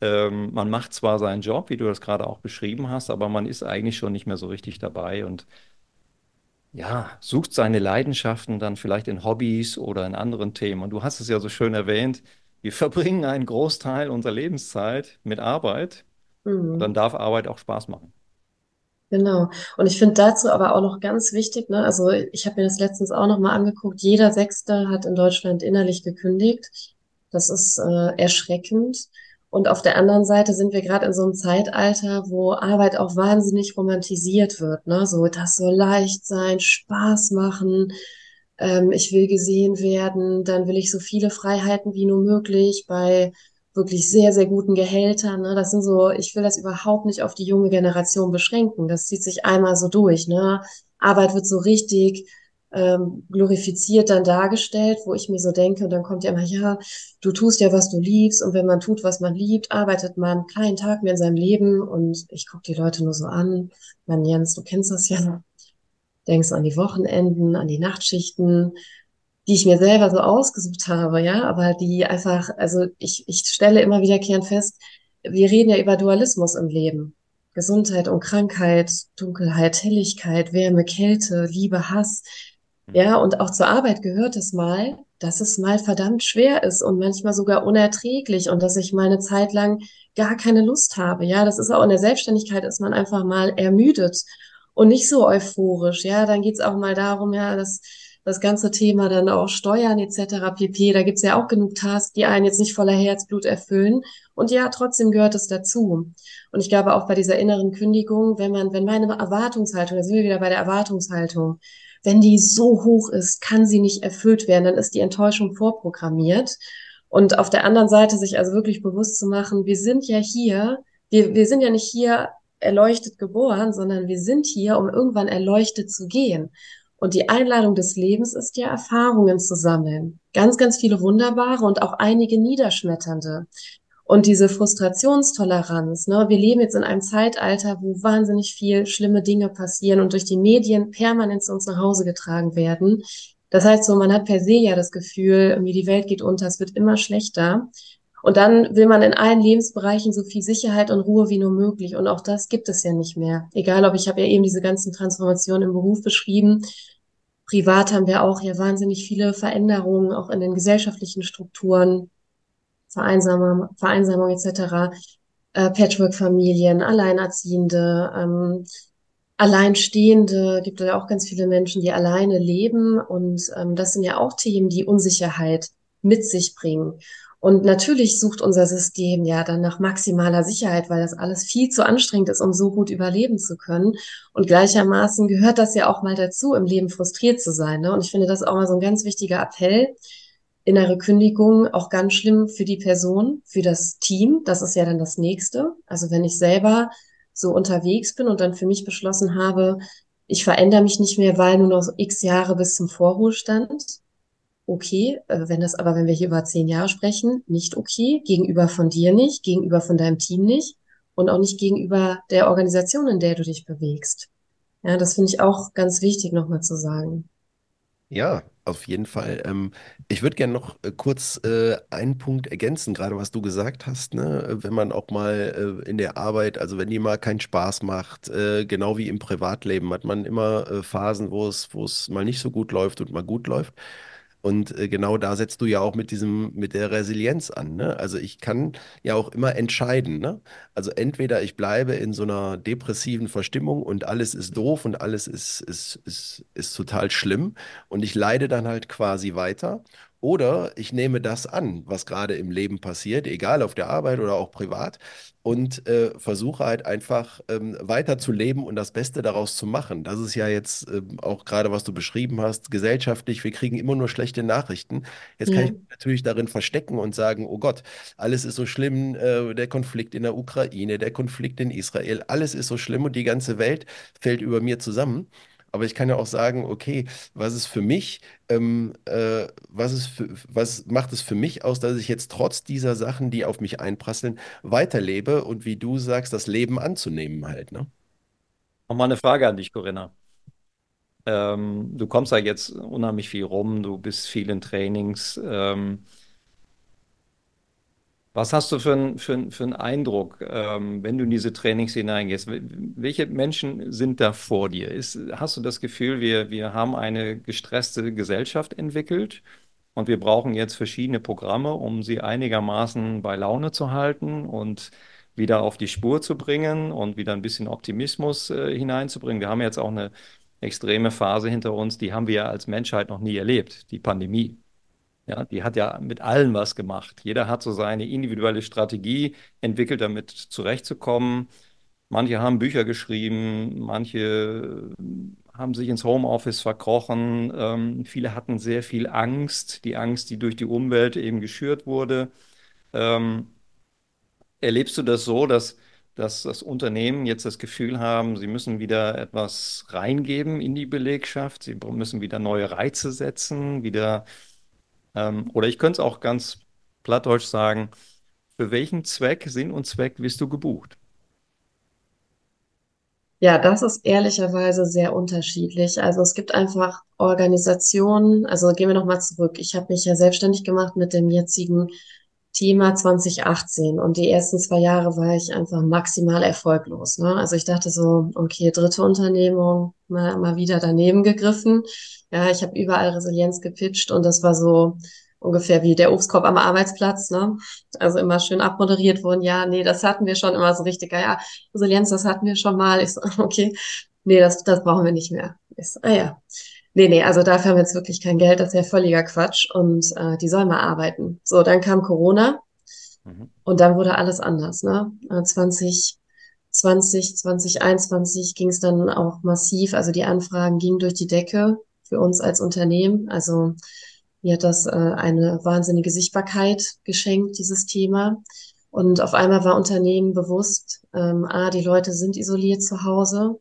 Ähm, man macht zwar seinen Job, wie du das gerade auch beschrieben hast, aber man ist eigentlich schon nicht mehr so richtig dabei und ja, sucht seine Leidenschaften dann vielleicht in Hobbys oder in anderen Themen. Und du hast es ja so schön erwähnt, wir verbringen einen Großteil unserer Lebenszeit mit Arbeit. Mhm. Dann darf Arbeit auch Spaß machen. Genau. Und ich finde dazu aber auch noch ganz wichtig, ne, also ich habe mir das letztens auch noch mal angeguckt, jeder Sechste hat in Deutschland innerlich gekündigt. Das ist äh, erschreckend. Und auf der anderen Seite sind wir gerade in so einem Zeitalter, wo Arbeit auch wahnsinnig romantisiert wird. Ne? So, das soll leicht sein, Spaß machen. Ähm, ich will gesehen werden, dann will ich so viele Freiheiten wie nur möglich bei wirklich sehr, sehr guten Gehältern. Ne? Das sind so, ich will das überhaupt nicht auf die junge Generation beschränken. Das zieht sich einmal so durch. Ne? Arbeit wird so richtig ähm, glorifiziert dann dargestellt, wo ich mir so denke, und dann kommt ja immer, ja, du tust ja, was du liebst, und wenn man tut, was man liebt, arbeitet man keinen Tag mehr in seinem Leben. Und ich gucke die Leute nur so an. Mann, Jens, du kennst das ja. Denkst an die Wochenenden, an die Nachtschichten, die ich mir selber so ausgesucht habe, ja, aber die einfach, also ich, ich stelle immer wiederkehrend fest, wir reden ja über Dualismus im Leben. Gesundheit und Krankheit, Dunkelheit, Helligkeit, Wärme, Kälte, Liebe, Hass. Ja, und auch zur Arbeit gehört es mal, dass es mal verdammt schwer ist und manchmal sogar unerträglich und dass ich mal eine Zeit lang gar keine Lust habe. Ja, das ist auch in der Selbstständigkeit ist man einfach mal ermüdet und nicht so euphorisch. Ja, dann geht's auch mal darum, ja, dass das ganze Thema dann auch Steuern etc. pp. Da gibt's ja auch genug Tasks, die einen jetzt nicht voller Herzblut erfüllen. Und ja, trotzdem gehört es dazu. Und ich glaube auch bei dieser inneren Kündigung, wenn man, wenn meine Erwartungshaltung, da sind wir wieder bei der Erwartungshaltung, wenn die so hoch ist, kann sie nicht erfüllt werden, dann ist die Enttäuschung vorprogrammiert. Und auf der anderen Seite sich also wirklich bewusst zu machen, wir sind ja hier, wir, wir sind ja nicht hier erleuchtet geboren, sondern wir sind hier, um irgendwann erleuchtet zu gehen. Und die Einladung des Lebens ist ja, Erfahrungen zu sammeln. Ganz, ganz viele wunderbare und auch einige niederschmetternde. Und diese Frustrationstoleranz, ne, wir leben jetzt in einem Zeitalter, wo wahnsinnig viel schlimme Dinge passieren und durch die Medien permanent zu uns nach Hause getragen werden. Das heißt so, man hat per se ja das Gefühl, irgendwie die Welt geht unter, es wird immer schlechter. Und dann will man in allen Lebensbereichen so viel Sicherheit und Ruhe wie nur möglich. Und auch das gibt es ja nicht mehr. Egal, ob ich habe ja eben diese ganzen Transformationen im Beruf beschrieben. Privat haben wir auch ja wahnsinnig viele Veränderungen, auch in den gesellschaftlichen Strukturen, Vereinsamung, Vereinsamung etc., äh, Patchwork-Familien, Alleinerziehende, ähm, Alleinstehende, gibt ja auch ganz viele Menschen, die alleine leben. Und ähm, das sind ja auch Themen, die Unsicherheit mit sich bringen. Und natürlich sucht unser System ja dann nach maximaler Sicherheit, weil das alles viel zu anstrengend ist, um so gut überleben zu können. Und gleichermaßen gehört das ja auch mal dazu, im Leben frustriert zu sein. Ne? Und ich finde das auch mal so ein ganz wichtiger Appell. Innere Kündigung auch ganz schlimm für die Person, für das Team. Das ist ja dann das nächste. Also wenn ich selber so unterwegs bin und dann für mich beschlossen habe, ich verändere mich nicht mehr, weil nur noch x Jahre bis zum Vorruhestand, okay, äh, wenn das aber, wenn wir hier über zehn Jahre sprechen, nicht okay, gegenüber von dir nicht, gegenüber von deinem Team nicht und auch nicht gegenüber der Organisation, in der du dich bewegst. Ja, das finde ich auch ganz wichtig nochmal zu sagen. Ja, auf jeden Fall. Ähm, ich würde gerne noch äh, kurz äh, einen Punkt ergänzen, gerade was du gesagt hast, ne? Wenn man auch mal äh, in der Arbeit, also wenn die mal keinen Spaß macht, äh, genau wie im Privatleben, hat man immer äh, Phasen, wo es, wo es mal nicht so gut läuft und mal gut läuft. Und äh, genau da setzt du ja auch mit diesem, mit der Resilienz an. Ne? Also ich kann ja auch immer entscheiden. Ne? Also entweder ich bleibe in so einer depressiven Verstimmung und alles ist doof und alles ist, ist, ist, ist total schlimm und ich leide dann halt quasi weiter. Oder ich nehme das an, was gerade im Leben passiert, egal auf der Arbeit oder auch privat, und äh, versuche halt einfach ähm, weiter zu leben und das Beste daraus zu machen. Das ist ja jetzt ähm, auch gerade, was du beschrieben hast, gesellschaftlich, wir kriegen immer nur schlechte Nachrichten. Jetzt kann Ja. ich mich natürlich darin verstecken und sagen, oh Gott, alles ist so schlimm, äh, der Konflikt in der Ukraine, der Konflikt in Israel, alles ist so schlimm und die ganze Welt fällt über mir zusammen. Aber ich kann ja auch sagen, okay, was ist für mich, ähm, äh, was ist für, was macht es für mich aus, dass ich jetzt trotz dieser Sachen, die auf mich einprasseln, weiterlebe und wie du sagst, das Leben anzunehmen halt, ne? Nochmal eine Frage an dich, Corinna. Ähm, du kommst ja jetzt unheimlich viel rum, du bist viel in Trainings. Ähm, was hast du für einen für für einen Eindruck, ähm, wenn du in diese Trainings hineingehst? Wel- Welche Menschen sind da vor dir? Ist, hast du das Gefühl, wir, wir haben eine gestresste Gesellschaft entwickelt und wir brauchen jetzt verschiedene Programme, um sie einigermaßen bei Laune zu halten und wieder auf die Spur zu bringen und wieder ein bisschen Optimismus, äh, hineinzubringen? Wir haben jetzt auch eine extreme Phase hinter uns, die haben wir als Menschheit noch nie erlebt, die Pandemie. Ja, die hat ja mit allem was gemacht. Jeder hat so seine individuelle Strategie entwickelt, damit zurechtzukommen. Manche haben Bücher geschrieben, manche haben sich ins Homeoffice verkrochen. Ähm, viele hatten sehr viel Angst, die Angst, die durch die Umwelt eben geschürt wurde. Ähm, erlebst du das so, dass, dass das Unternehmen jetzt das Gefühl haben, sie müssen wieder etwas reingeben in die Belegschaft, sie müssen wieder neue Reize setzen, wieder ähm, oder ich könnte es auch ganz plattdeutsch sagen, für welchen Zweck, Sinn und Zweck bist du gebucht? Ja, das ist ehrlicherweise sehr unterschiedlich. Also es gibt einfach Organisationen, also gehen wir nochmal zurück. Ich habe mich ja selbstständig gemacht mit dem jetzigen Thema 2018 und die ersten zwei Jahre war ich einfach maximal erfolglos. Ne? Also ich dachte so, okay, dritte Unternehmung, mal, mal wieder daneben gegriffen. Ja, ich habe überall Resilienz gepitcht und das war so ungefähr wie der Obstkorb am Arbeitsplatz. Ne? Also immer schön abmoderiert worden. Ja, nee, das hatten wir schon immer so richtig. Ja, Resilienz, das hatten wir schon mal. Ich so, okay, nee, das, das brauchen wir nicht mehr. Ich so, ah ja. Nee, nee, also dafür haben wir jetzt wirklich kein Geld, das ist ja völliger Quatsch und äh, die sollen mal arbeiten. So, dann kam Corona Mhm. und dann wurde alles anders, ne? Äh, 2020, 2021 ging es dann auch massiv, also die Anfragen gingen durch die Decke für uns als Unternehmen. Also mir hat das äh, eine wahnsinnige Sichtbarkeit geschenkt, dieses Thema. Und auf einmal war Unternehmen bewusst, ähm, ah, die Leute sind isoliert zu Hause.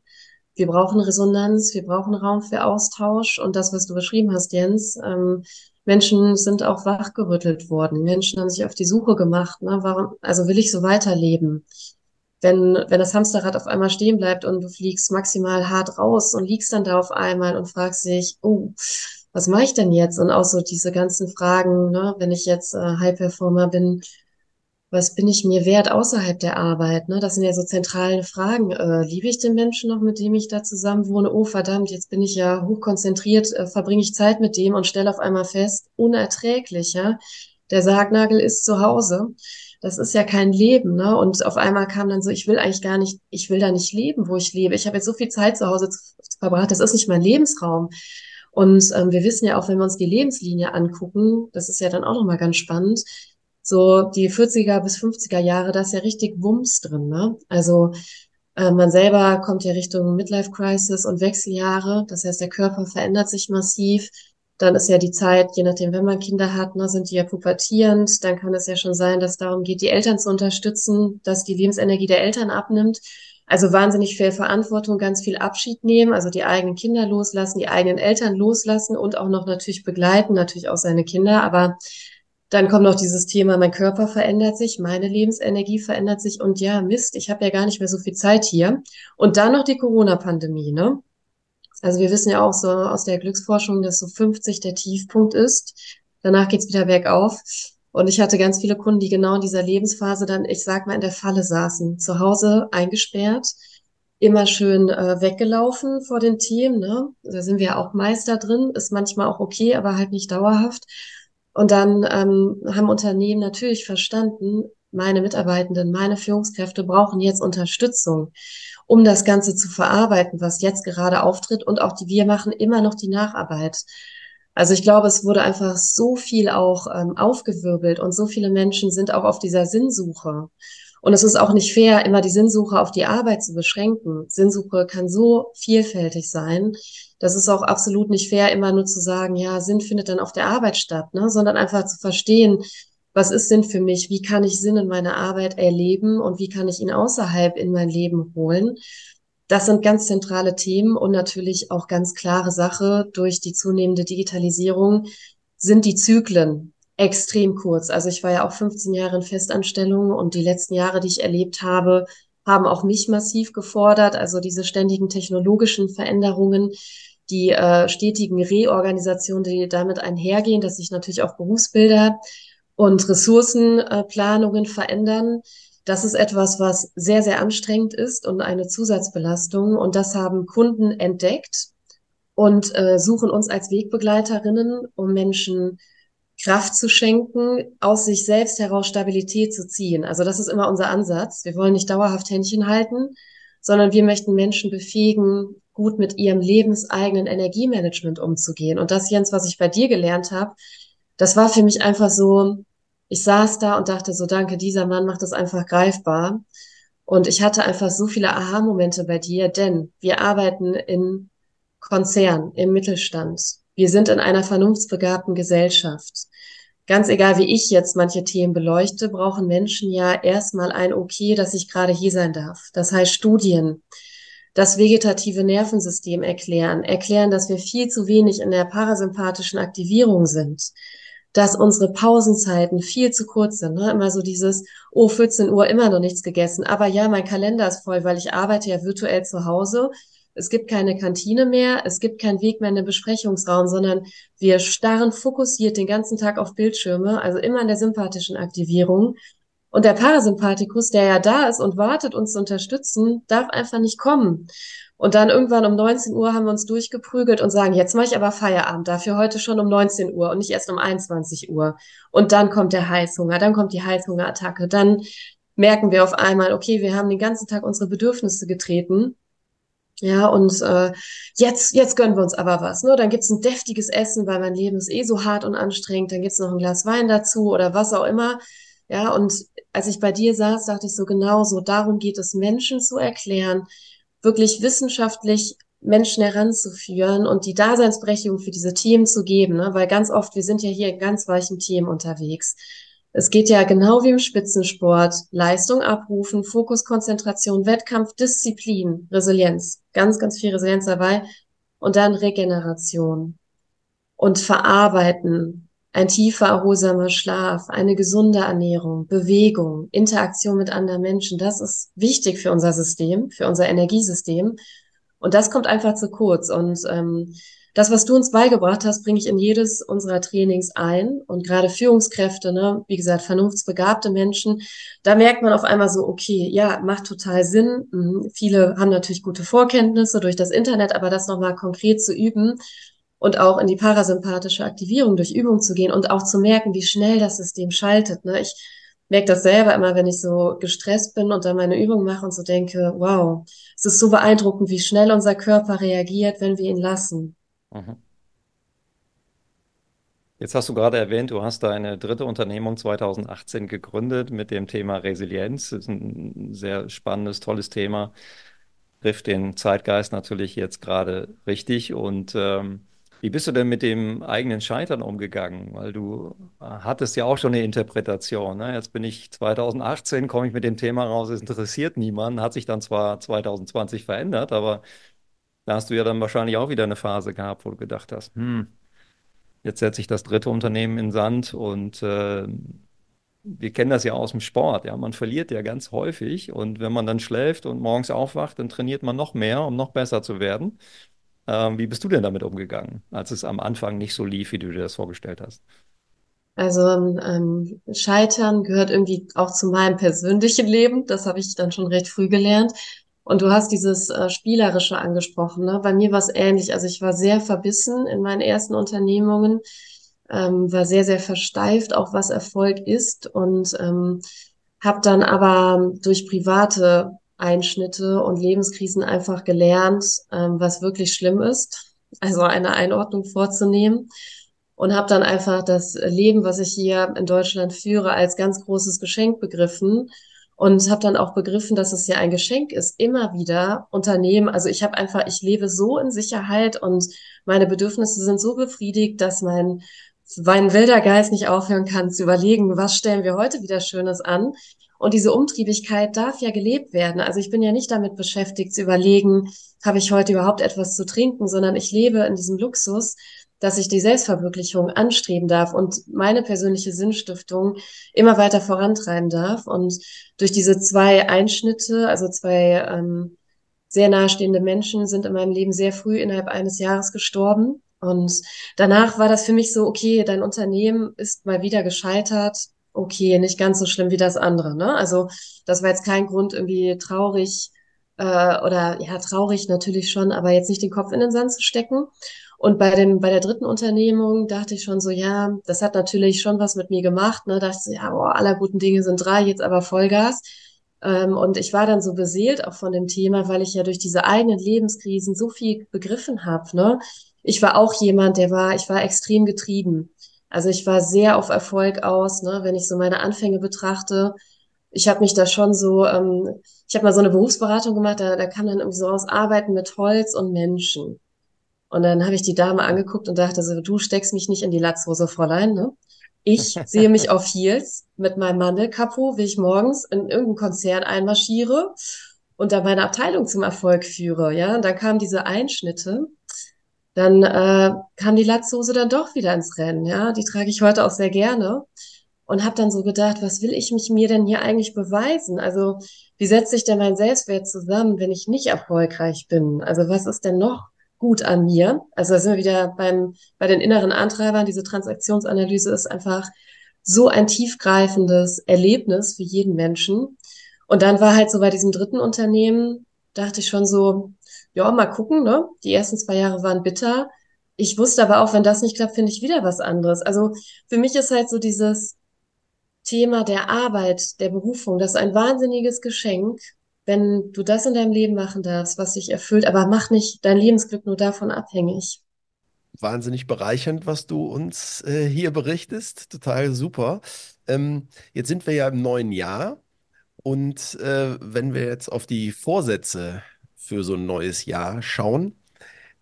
Wir brauchen Resonanz, wir brauchen Raum für Austausch. Und das, was du beschrieben hast, Jens, ähm, Menschen sind auch wachgerüttelt worden. Menschen haben sich auf die Suche gemacht. Ne? Warum, also will ich so weiterleben? Wenn, wenn das Hamsterrad auf einmal stehen bleibt und du fliegst maximal hart raus und liegst dann da auf einmal und fragst dich, oh, was mache ich denn jetzt? Und auch so diese ganzen Fragen, ne? Wenn ich jetzt äh, High Performer bin, was bin ich mir wert außerhalb der Arbeit? Ne? Das sind ja so zentrale Fragen. Äh, liebe ich den Menschen noch, mit dem ich da zusammen wohne? Oh, verdammt, jetzt bin ich ja hochkonzentriert, äh, verbringe ich Zeit mit dem und stelle auf einmal fest, unerträglich, ja. Der Sargnagel ist zu Hause. Das ist ja kein Leben, ne? Und auf einmal kam dann so, ich will eigentlich gar nicht, ich will da nicht leben, wo ich lebe. Ich habe jetzt so viel Zeit zu Hause zu, zu verbracht, das ist nicht mein Lebensraum. Und ähm, wir wissen ja auch, wenn wir uns die Lebenslinie angucken, das ist ja dann auch nochmal ganz spannend, so die 40er bis 50er Jahre, da ist ja richtig Wumms drin, ne? Also äh, man selber kommt ja Richtung Midlife Crisis und Wechseljahre. Das heißt, der Körper verändert sich massiv. Dann ist ja die Zeit, je nachdem, wenn man Kinder hat, ne, sind die ja pubertierend. Dann kann es ja schon sein, dass darum geht, die Eltern zu unterstützen, dass die Lebensenergie der Eltern abnimmt. Also wahnsinnig viel Verantwortung, ganz viel Abschied nehmen, also die eigenen Kinder loslassen, die eigenen Eltern loslassen und auch noch natürlich begleiten, natürlich auch seine Kinder. Aber dann kommt noch dieses Thema, mein Körper verändert sich, meine Lebensenergie verändert sich und ja, Mist, ich habe ja gar nicht mehr so viel Zeit hier. Und dann noch die Corona-Pandemie, ne? Also wir wissen ja auch so aus der Glücksforschung, dass so 50 der Tiefpunkt ist. Danach geht's wieder bergauf. Und ich hatte ganz viele Kunden, die genau in dieser Lebensphase dann, ich sag mal, in der Falle saßen, zu Hause eingesperrt, immer schön äh, weggelaufen vor den Themen. Ne? Da sind wir ja auch Meister drin, ist manchmal auch okay, aber halt nicht dauerhaft. Und dann ähm, haben Unternehmen natürlich verstanden, meine Mitarbeitenden, meine Führungskräfte brauchen jetzt Unterstützung, um das Ganze zu verarbeiten, was jetzt gerade auftritt. Und auch die, wir machen immer noch die Nacharbeit. Also ich glaube, es wurde einfach so viel auch ähm, aufgewirbelt und so viele Menschen sind auch auf dieser Sinnsuche. Und es ist auch nicht fair, immer die Sinnsuche auf die Arbeit zu beschränken. Sinnsuche kann so vielfältig sein. Das ist auch absolut nicht fair, immer nur zu sagen, ja, Sinn findet dann auf der Arbeit statt, ne? sondern einfach zu verstehen, was ist Sinn für mich? Wie kann ich Sinn in meiner Arbeit erleben und wie kann ich ihn außerhalb in mein Leben holen? Das sind ganz zentrale Themen und natürlich auch ganz klare Sache. Durch die zunehmende Digitalisierung sind die Zyklen extrem kurz. Also ich war ja auch 15 Jahre in Festanstellung und die letzten Jahre, die ich erlebt habe, haben auch mich massiv gefordert. Also diese ständigen technologischen Veränderungen, die äh, stetigen Reorganisationen, die damit einhergehen, dass sich natürlich auch Berufsbilder und Ressourcenplanungen äh, verändern. Das ist etwas, was sehr, sehr anstrengend ist und eine Zusatzbelastung. Und das haben Kunden entdeckt und äh, suchen uns als Wegbegleiterinnen, um Menschen Kraft zu schenken, aus sich selbst heraus Stabilität zu ziehen. Also das ist immer unser Ansatz. Wir wollen nicht dauerhaft Händchen halten, sondern wir möchten Menschen befähigen, gut mit ihrem lebenseigenen Energiemanagement umzugehen. Und das, Jens, was ich bei dir gelernt habe, das war für mich einfach so, ich saß da und dachte so, danke, dieser Mann macht das einfach greifbar. Und ich hatte einfach so viele Aha-Momente bei dir, denn wir arbeiten in Konzern, im Mittelstand. Wir sind in einer vernunftsbegabten Gesellschaft ganz egal, wie ich jetzt manche Themen beleuchte, brauchen Menschen ja erstmal ein Okay, dass ich gerade hier sein darf. Das heißt Studien, das vegetative Nervensystem erklären, erklären, dass wir viel zu wenig in der parasympathischen Aktivierung sind, dass unsere Pausenzeiten viel zu kurz sind. Ne? Immer so dieses, oh, 14 Uhr immer noch nichts gegessen. Aber ja, mein Kalender ist voll, weil ich arbeite ja virtuell zu Hause es gibt keine Kantine mehr, es gibt keinen Weg mehr in den Besprechungsraum, sondern wir starren fokussiert den ganzen Tag auf Bildschirme, also immer in der sympathischen Aktivierung. Und der Parasympathikus, der ja da ist und wartet, uns zu unterstützen, darf einfach nicht kommen. Und dann irgendwann um 19 Uhr haben wir uns durchgeprügelt und sagen, jetzt mache ich aber Feierabend, dafür heute schon um 19 Uhr und nicht erst um 21 Uhr. Und dann kommt der Heißhunger, dann kommt die Heißhungerattacke, dann merken wir auf einmal, okay, wir haben den ganzen Tag unsere Bedürfnisse getreten ja, und äh, jetzt, jetzt gönnen wir uns aber was. Ne? Dann gibt's ein deftiges Essen, weil mein Leben ist eh so hart und anstrengend. Dann gibt's noch ein Glas Wein dazu oder was auch immer. Ja, und als ich bei dir saß, dachte ich so genau so, darum geht es, Menschen zu erklären, wirklich wissenschaftlich Menschen heranzuführen und die Daseinsberechtigung für diese Themen zu geben, ne? weil ganz oft, wir sind ja hier in ganz weichen Themen unterwegs. Es geht ja genau wie im Spitzensport. Leistung abrufen, Fokus, Konzentration, Wettkampf, Disziplin, Resilienz. Ganz, ganz viel Resilienz dabei. Und dann Regeneration. Und verarbeiten. Ein tiefer, erholsamer Schlaf, eine gesunde Ernährung, Bewegung, Interaktion mit anderen Menschen. Das ist wichtig für unser System, für unser Energiesystem. Und das kommt einfach zu kurz. Und ähm, das, was du uns beigebracht hast, bringe ich in jedes unserer Trainings ein. Und gerade Führungskräfte, ne, wie gesagt, vernunftsbegabte Menschen, da merkt man auf einmal so, okay, ja, macht total Sinn. Mhm. Viele haben natürlich gute Vorkenntnisse durch das Internet, aber das nochmal konkret zu üben und auch in die parasympathische Aktivierung durch Übung zu gehen und auch zu merken, wie schnell das System schaltet. Ne? Ich merke das selber immer, wenn ich so gestresst bin und dann meine Übung mache und so denke, wow, es ist so beeindruckend, wie schnell unser Körper reagiert, wenn wir ihn lassen. Mhm. Jetzt hast du gerade erwähnt, du hast deine dritte Unternehmung 2018 gegründet mit dem Thema Resilienz. Das ist ein sehr spannendes, tolles Thema. Trifft den Zeitgeist natürlich jetzt gerade richtig. Und ähm, wie bist du denn mit dem eigenen Scheitern umgegangen? Weil du hattest ja auch schon eine Interpretation. Ne? Jetzt bin ich 2018, komme ich mit dem Thema raus, es interessiert niemanden. Hat sich dann zwar 2020 verändert, aber da hast du ja dann wahrscheinlich auch wieder eine Phase gehabt, wo du gedacht hast, hm, jetzt setze ich das dritte Unternehmen in Sand und äh, wir kennen das ja aus dem Sport, ja, man verliert ja ganz häufig und wenn man dann schläft und morgens aufwacht, dann trainiert man noch mehr, um noch besser zu werden. Ähm, wie bist du denn damit umgegangen, als es am Anfang nicht so lief, wie du dir das vorgestellt hast? Also ähm, Scheitern gehört irgendwie auch zu meinem persönlichen Leben. Das habe ich dann schon recht früh gelernt. Und du hast dieses äh, Spielerische angesprochen. Ne? Bei mir war es ähnlich. Also ich war sehr verbissen in meinen ersten Unternehmungen, ähm, war sehr, sehr versteift, auch was Erfolg ist und ähm, habe dann aber durch private Einschnitte und Lebenskrisen einfach gelernt, ähm, was wirklich schlimm ist. Also eine Einordnung vorzunehmen und habe dann einfach das Leben, was ich hier in Deutschland führe, als ganz großes Geschenk begriffen und habe dann auch begriffen, dass es ja ein Geschenk ist, immer wieder Unternehmen. Also ich habe einfach, ich lebe so in Sicherheit und meine Bedürfnisse sind so befriedigt, dass mein mein wilder Geist nicht aufhören kann zu überlegen, was stellen wir heute wieder Schönes an. Und diese Umtriebigkeit darf ja gelebt werden. Also ich bin ja nicht damit beschäftigt zu überlegen, habe ich heute überhaupt etwas zu trinken, sondern ich lebe in diesem Luxus, dass ich die Selbstverwirklichung anstreben darf und meine persönliche Sinnstiftung immer weiter vorantreiben darf. Und durch diese zwei Einschnitte, also zwei ähm, sehr nahestehende Menschen sind in meinem Leben sehr früh innerhalb eines Jahres gestorben. Und danach war das für mich so, okay, dein Unternehmen ist mal wieder gescheitert. Okay, nicht ganz so schlimm wie das andere. Ne? Also das war jetzt kein Grund, irgendwie traurig äh, oder ja, traurig natürlich schon, aber jetzt nicht den Kopf in den Sand zu stecken. Und bei dem, bei der dritten Unternehmung dachte ich schon so, ja, das hat natürlich schon was mit mir gemacht. Ne? Dachte ich, ja, boah, aller guten Dinge sind drei, jetzt aber Vollgas. Ähm, und ich war dann so beseelt auch von dem Thema, weil ich ja durch diese eigenen Lebenskrisen so viel begriffen habe. Ne? Ich war auch jemand, der war, ich war extrem getrieben. Also ich war sehr auf Erfolg aus, ne? wenn ich so meine Anfänge betrachte. Ich habe mich da schon so, ähm, ich habe mal so eine Berufsberatung gemacht, da, da kam dann irgendwie so aus Arbeiten mit Holz und Menschen. Und dann habe ich die Dame angeguckt und dachte so, du steckst mich nicht in die Latzhose, Fräulein. Ne? Ich sehe mich auf Heels mit meinem Mandelkapo, wie ich morgens in irgendeinen Konzern einmarschiere und da meine Abteilung zum Erfolg führe. Ja, und dann kamen diese Einschnitte. Dann äh, kam die Latzhose dann doch wieder ins Rennen. Ja, die trage ich heute auch sehr gerne und habe dann so gedacht, was will ich mich mir denn hier eigentlich beweisen? Also wie setzt sich denn mein Selbstwert zusammen, wenn ich nicht erfolgreich bin? Also was ist denn noch gut an mir. Also da sind wir wieder beim, bei den inneren Antreibern. Diese Transaktionsanalyse ist einfach so ein tiefgreifendes Erlebnis für jeden Menschen. Und dann war halt so bei diesem dritten Unternehmen, dachte ich schon so, ja, mal gucken, ne? Die ersten zwei Jahre waren bitter. Ich wusste aber auch, wenn das nicht klappt, finde ich wieder was anderes. Also für mich ist halt so dieses Thema der Arbeit, der Berufung, das ist ein wahnsinniges Geschenk wenn du das in deinem Leben machen darfst, was dich erfüllt, aber mach nicht dein Lebensglück nur davon abhängig. Wahnsinnig bereichernd, was du uns äh, hier berichtest. Total super. Ähm, jetzt sind wir ja im neuen Jahr und äh, wenn wir jetzt auf die Vorsätze für so ein neues Jahr schauen,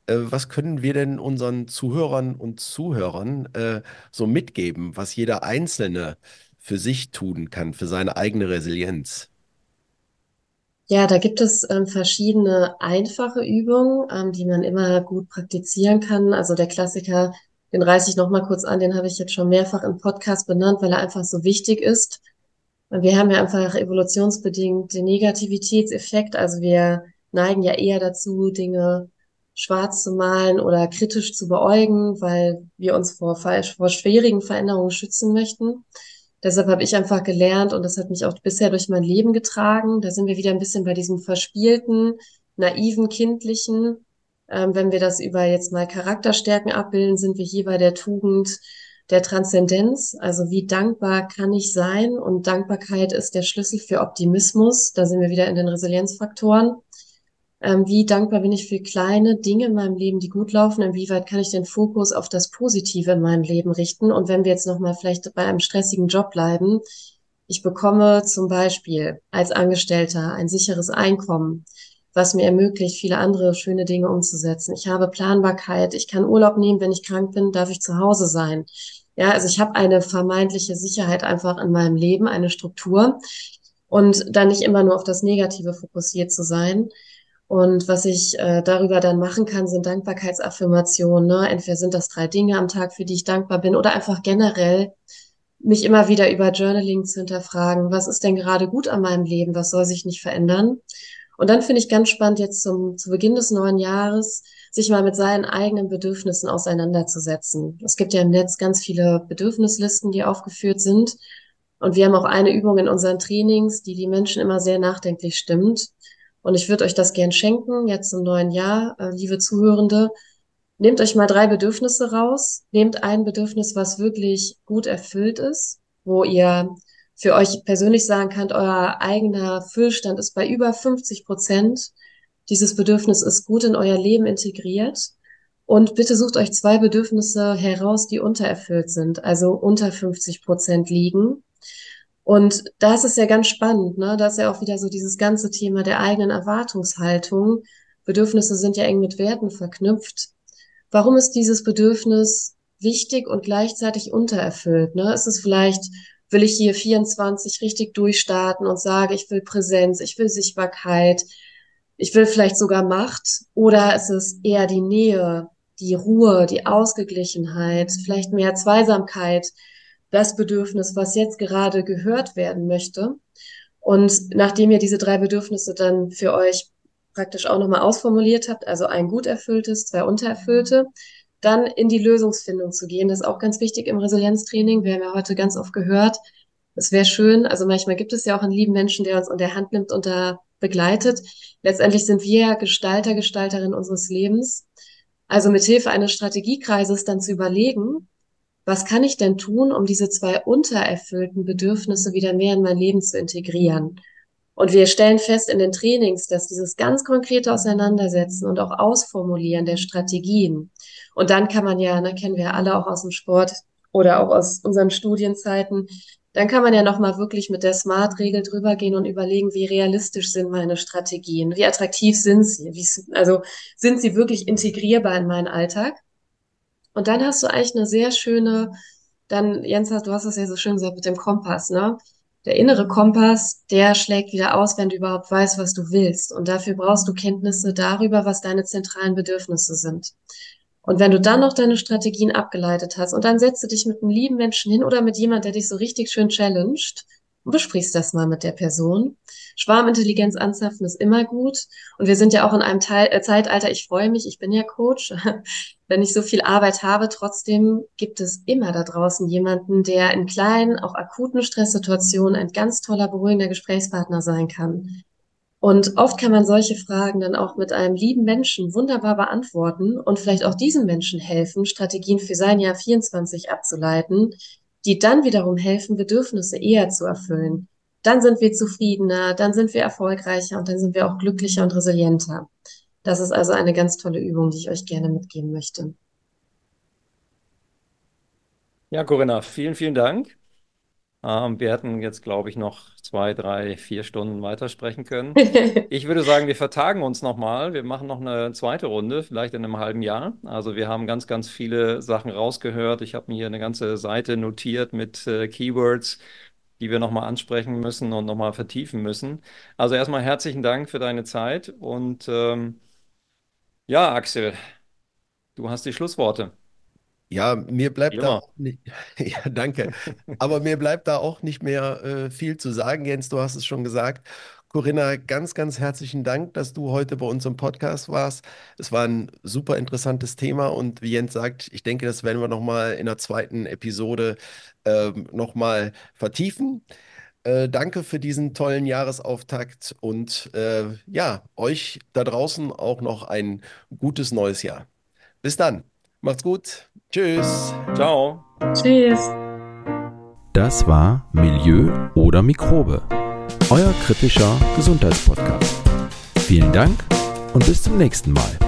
äh, was können wir denn unseren Zuhörern und Zuhörern äh, so mitgeben, was jeder Einzelne für sich tun kann, für seine eigene Resilienz? Ja, da gibt es ähm, verschiedene einfache Übungen, ähm, die man immer gut praktizieren kann. Also der Klassiker, den reiße ich noch mal kurz an, den habe ich jetzt schon mehrfach im Podcast benannt, weil er einfach so wichtig ist. Wir haben ja einfach evolutionsbedingt den Negativitätseffekt. Also wir neigen ja eher dazu, Dinge schwarz zu malen oder kritisch zu beäugen, weil wir uns vor, vor schwierigen Veränderungen schützen möchten. Deshalb habe ich einfach gelernt und das hat mich auch bisher durch mein Leben getragen. Da sind wir wieder ein bisschen bei diesem verspielten, naiven, kindlichen. Ähm, wenn wir das über jetzt mal Charakterstärken abbilden, sind wir hier bei der Tugend der Transzendenz. Also wie dankbar kann ich sein? Und Dankbarkeit ist der Schlüssel für Optimismus. Da sind wir wieder in den Resilienzfaktoren. Ähm, wie dankbar bin ich für kleine Dinge in meinem Leben, die gut laufen? Inwieweit kann ich den Fokus auf das Positive in meinem Leben richten? Und wenn wir jetzt nochmal vielleicht bei einem stressigen Job bleiben, ich bekomme zum Beispiel als Angestellter ein sicheres Einkommen, was mir ermöglicht, viele andere schöne Dinge umzusetzen. Ich habe Planbarkeit, ich kann Urlaub nehmen, wenn ich krank bin, darf ich zu Hause sein. Ja, also ich habe eine vermeintliche Sicherheit einfach in meinem Leben, eine Struktur und dann nicht immer nur auf das Negative fokussiert zu sein. Und was ich äh, darüber dann machen kann, sind Dankbarkeitsaffirmationen. Ne? Entweder sind das drei Dinge am Tag, für die ich dankbar bin, oder einfach generell mich immer wieder über Journaling zu hinterfragen. Was ist denn gerade gut an meinem Leben? Was soll sich nicht verändern? Und dann finde ich ganz spannend, jetzt zum, zu Beginn des neuen Jahres, sich mal mit seinen eigenen Bedürfnissen auseinanderzusetzen. Es gibt ja im Netz ganz viele Bedürfnislisten, die aufgeführt sind. Und wir haben auch eine Übung in unseren Trainings, die die Menschen immer sehr nachdenklich stimmt. Und ich würde euch das gern schenken, jetzt im neuen Jahr, äh, liebe Zuhörende. Nehmt euch mal drei Bedürfnisse raus. Nehmt ein Bedürfnis, was wirklich gut erfüllt ist, wo ihr für euch persönlich sagen könnt, euer eigener Füllstand ist bei über 50 Prozent. Dieses Bedürfnis ist gut in euer Leben integriert. Und bitte sucht euch zwei Bedürfnisse heraus, die untererfüllt sind, also unter 50 Prozent liegen. Und da ist ja ganz spannend, ne? Da ist ja auch wieder so dieses ganze Thema der eigenen Erwartungshaltung. Bedürfnisse sind ja eng mit Werten verknüpft. Warum ist dieses Bedürfnis wichtig und gleichzeitig untererfüllt? Ne? Ist es vielleicht, will ich hier 24 richtig durchstarten und sage, ich will Präsenz, ich will Sichtbarkeit, ich will vielleicht sogar Macht? Oder ist es eher die Nähe, die Ruhe, die Ausgeglichenheit, vielleicht mehr Zweisamkeit, das Bedürfnis, was jetzt gerade gehört werden möchte? Und nachdem ihr diese drei Bedürfnisse dann für euch praktisch auch nochmal ausformuliert habt, also ein gut erfülltes, zwei untererfüllte, dann in die Lösungsfindung zu gehen. Das ist auch ganz wichtig im Resilienztraining. Wir haben ja heute ganz oft gehört, es wäre schön, also manchmal gibt es ja auch einen lieben Menschen, der uns an der Hand nimmt und da begleitet. Letztendlich sind wir Gestalter, Gestalterin unseres Lebens. Also mit Hilfe eines Strategiekreises dann zu überlegen, was kann ich denn tun, um diese zwei untererfüllten Bedürfnisse wieder mehr in mein Leben zu integrieren? Und wir stellen fest in den Trainings, dass dieses ganz konkrete Auseinandersetzen und auch Ausformulieren der Strategien und dann kann man ja, ne, kennen wir alle auch aus dem Sport oder auch aus unseren Studienzeiten, dann kann man ja nochmal wirklich mit der Smart-Regel drüber gehen und überlegen, wie realistisch sind meine Strategien, wie attraktiv sind sie, wie, also sind sie wirklich integrierbar in meinen Alltag. Und dann hast du eigentlich eine sehr schöne, dann, Jens, du hast es ja so schön gesagt mit dem Kompass, ne? Der innere Kompass, der schlägt wieder aus, wenn du überhaupt weißt, was du willst. Und dafür brauchst du Kenntnisse darüber, was deine zentralen Bedürfnisse sind. Und wenn du dann noch deine Strategien abgeleitet hast und dann setzt du dich mit einem lieben Menschen hin oder mit jemand, der dich so richtig schön challenged und besprichst das mal mit der Person. Schwarmintelligenz anzapfen ist immer gut. Und wir sind ja auch in einem Teil, äh, Zeitalter, ich freue mich, ich bin ja Coach, wenn ich so viel Arbeit habe. Trotzdem gibt es immer da draußen jemanden, der in kleinen, auch akuten Stresssituationen ein ganz toller, beruhigender Gesprächspartner sein kann. Und oft kann man solche Fragen dann auch mit einem lieben Menschen wunderbar beantworten und vielleicht auch diesem Menschen helfen, Strategien für sein Jahr 24 abzuleiten, die dann wiederum helfen, Bedürfnisse eher zu erfüllen. Dann sind wir zufriedener, dann sind wir erfolgreicher und dann sind wir auch glücklicher und resilienter. Das ist also eine ganz tolle Übung, die ich euch gerne mitgeben möchte. Ja, Corinna, vielen, vielen Dank. Ähm, wir hätten jetzt, glaube ich, noch zwei, drei, vier Stunden weitersprechen können. Ich würde sagen, wir vertagen uns nochmal. Wir machen noch eine zweite Runde, vielleicht in einem halben Jahr. Also wir haben ganz, ganz viele Sachen rausgehört. Ich habe mir hier eine ganze Seite notiert mit äh, Keywords, die wir nochmal ansprechen müssen und nochmal vertiefen müssen. Also erstmal herzlichen Dank für deine Zeit und ähm, ja, Axel, du hast die Schlussworte. Ja, mir bleibt da nicht, ja, danke. Aber mir bleibt da auch nicht mehr äh, viel zu sagen. Jens, du hast es schon gesagt. Corinna, ganz, ganz herzlichen Dank, dass du heute bei uns im Podcast warst. Es war ein super interessantes Thema und wie Jens sagt, ich denke, das werden wir nochmal in der zweiten Episode ähm, nochmal vertiefen. Äh, danke für diesen tollen Jahresauftakt und äh, ja, euch da draußen auch noch ein gutes neues Jahr. Bis dann. Macht's gut. Tschüss. Ciao. Tschüss. Das war Milieu oder Mikrobe, euer kritischer Gesundheitspodcast. Vielen Dank und bis zum nächsten Mal.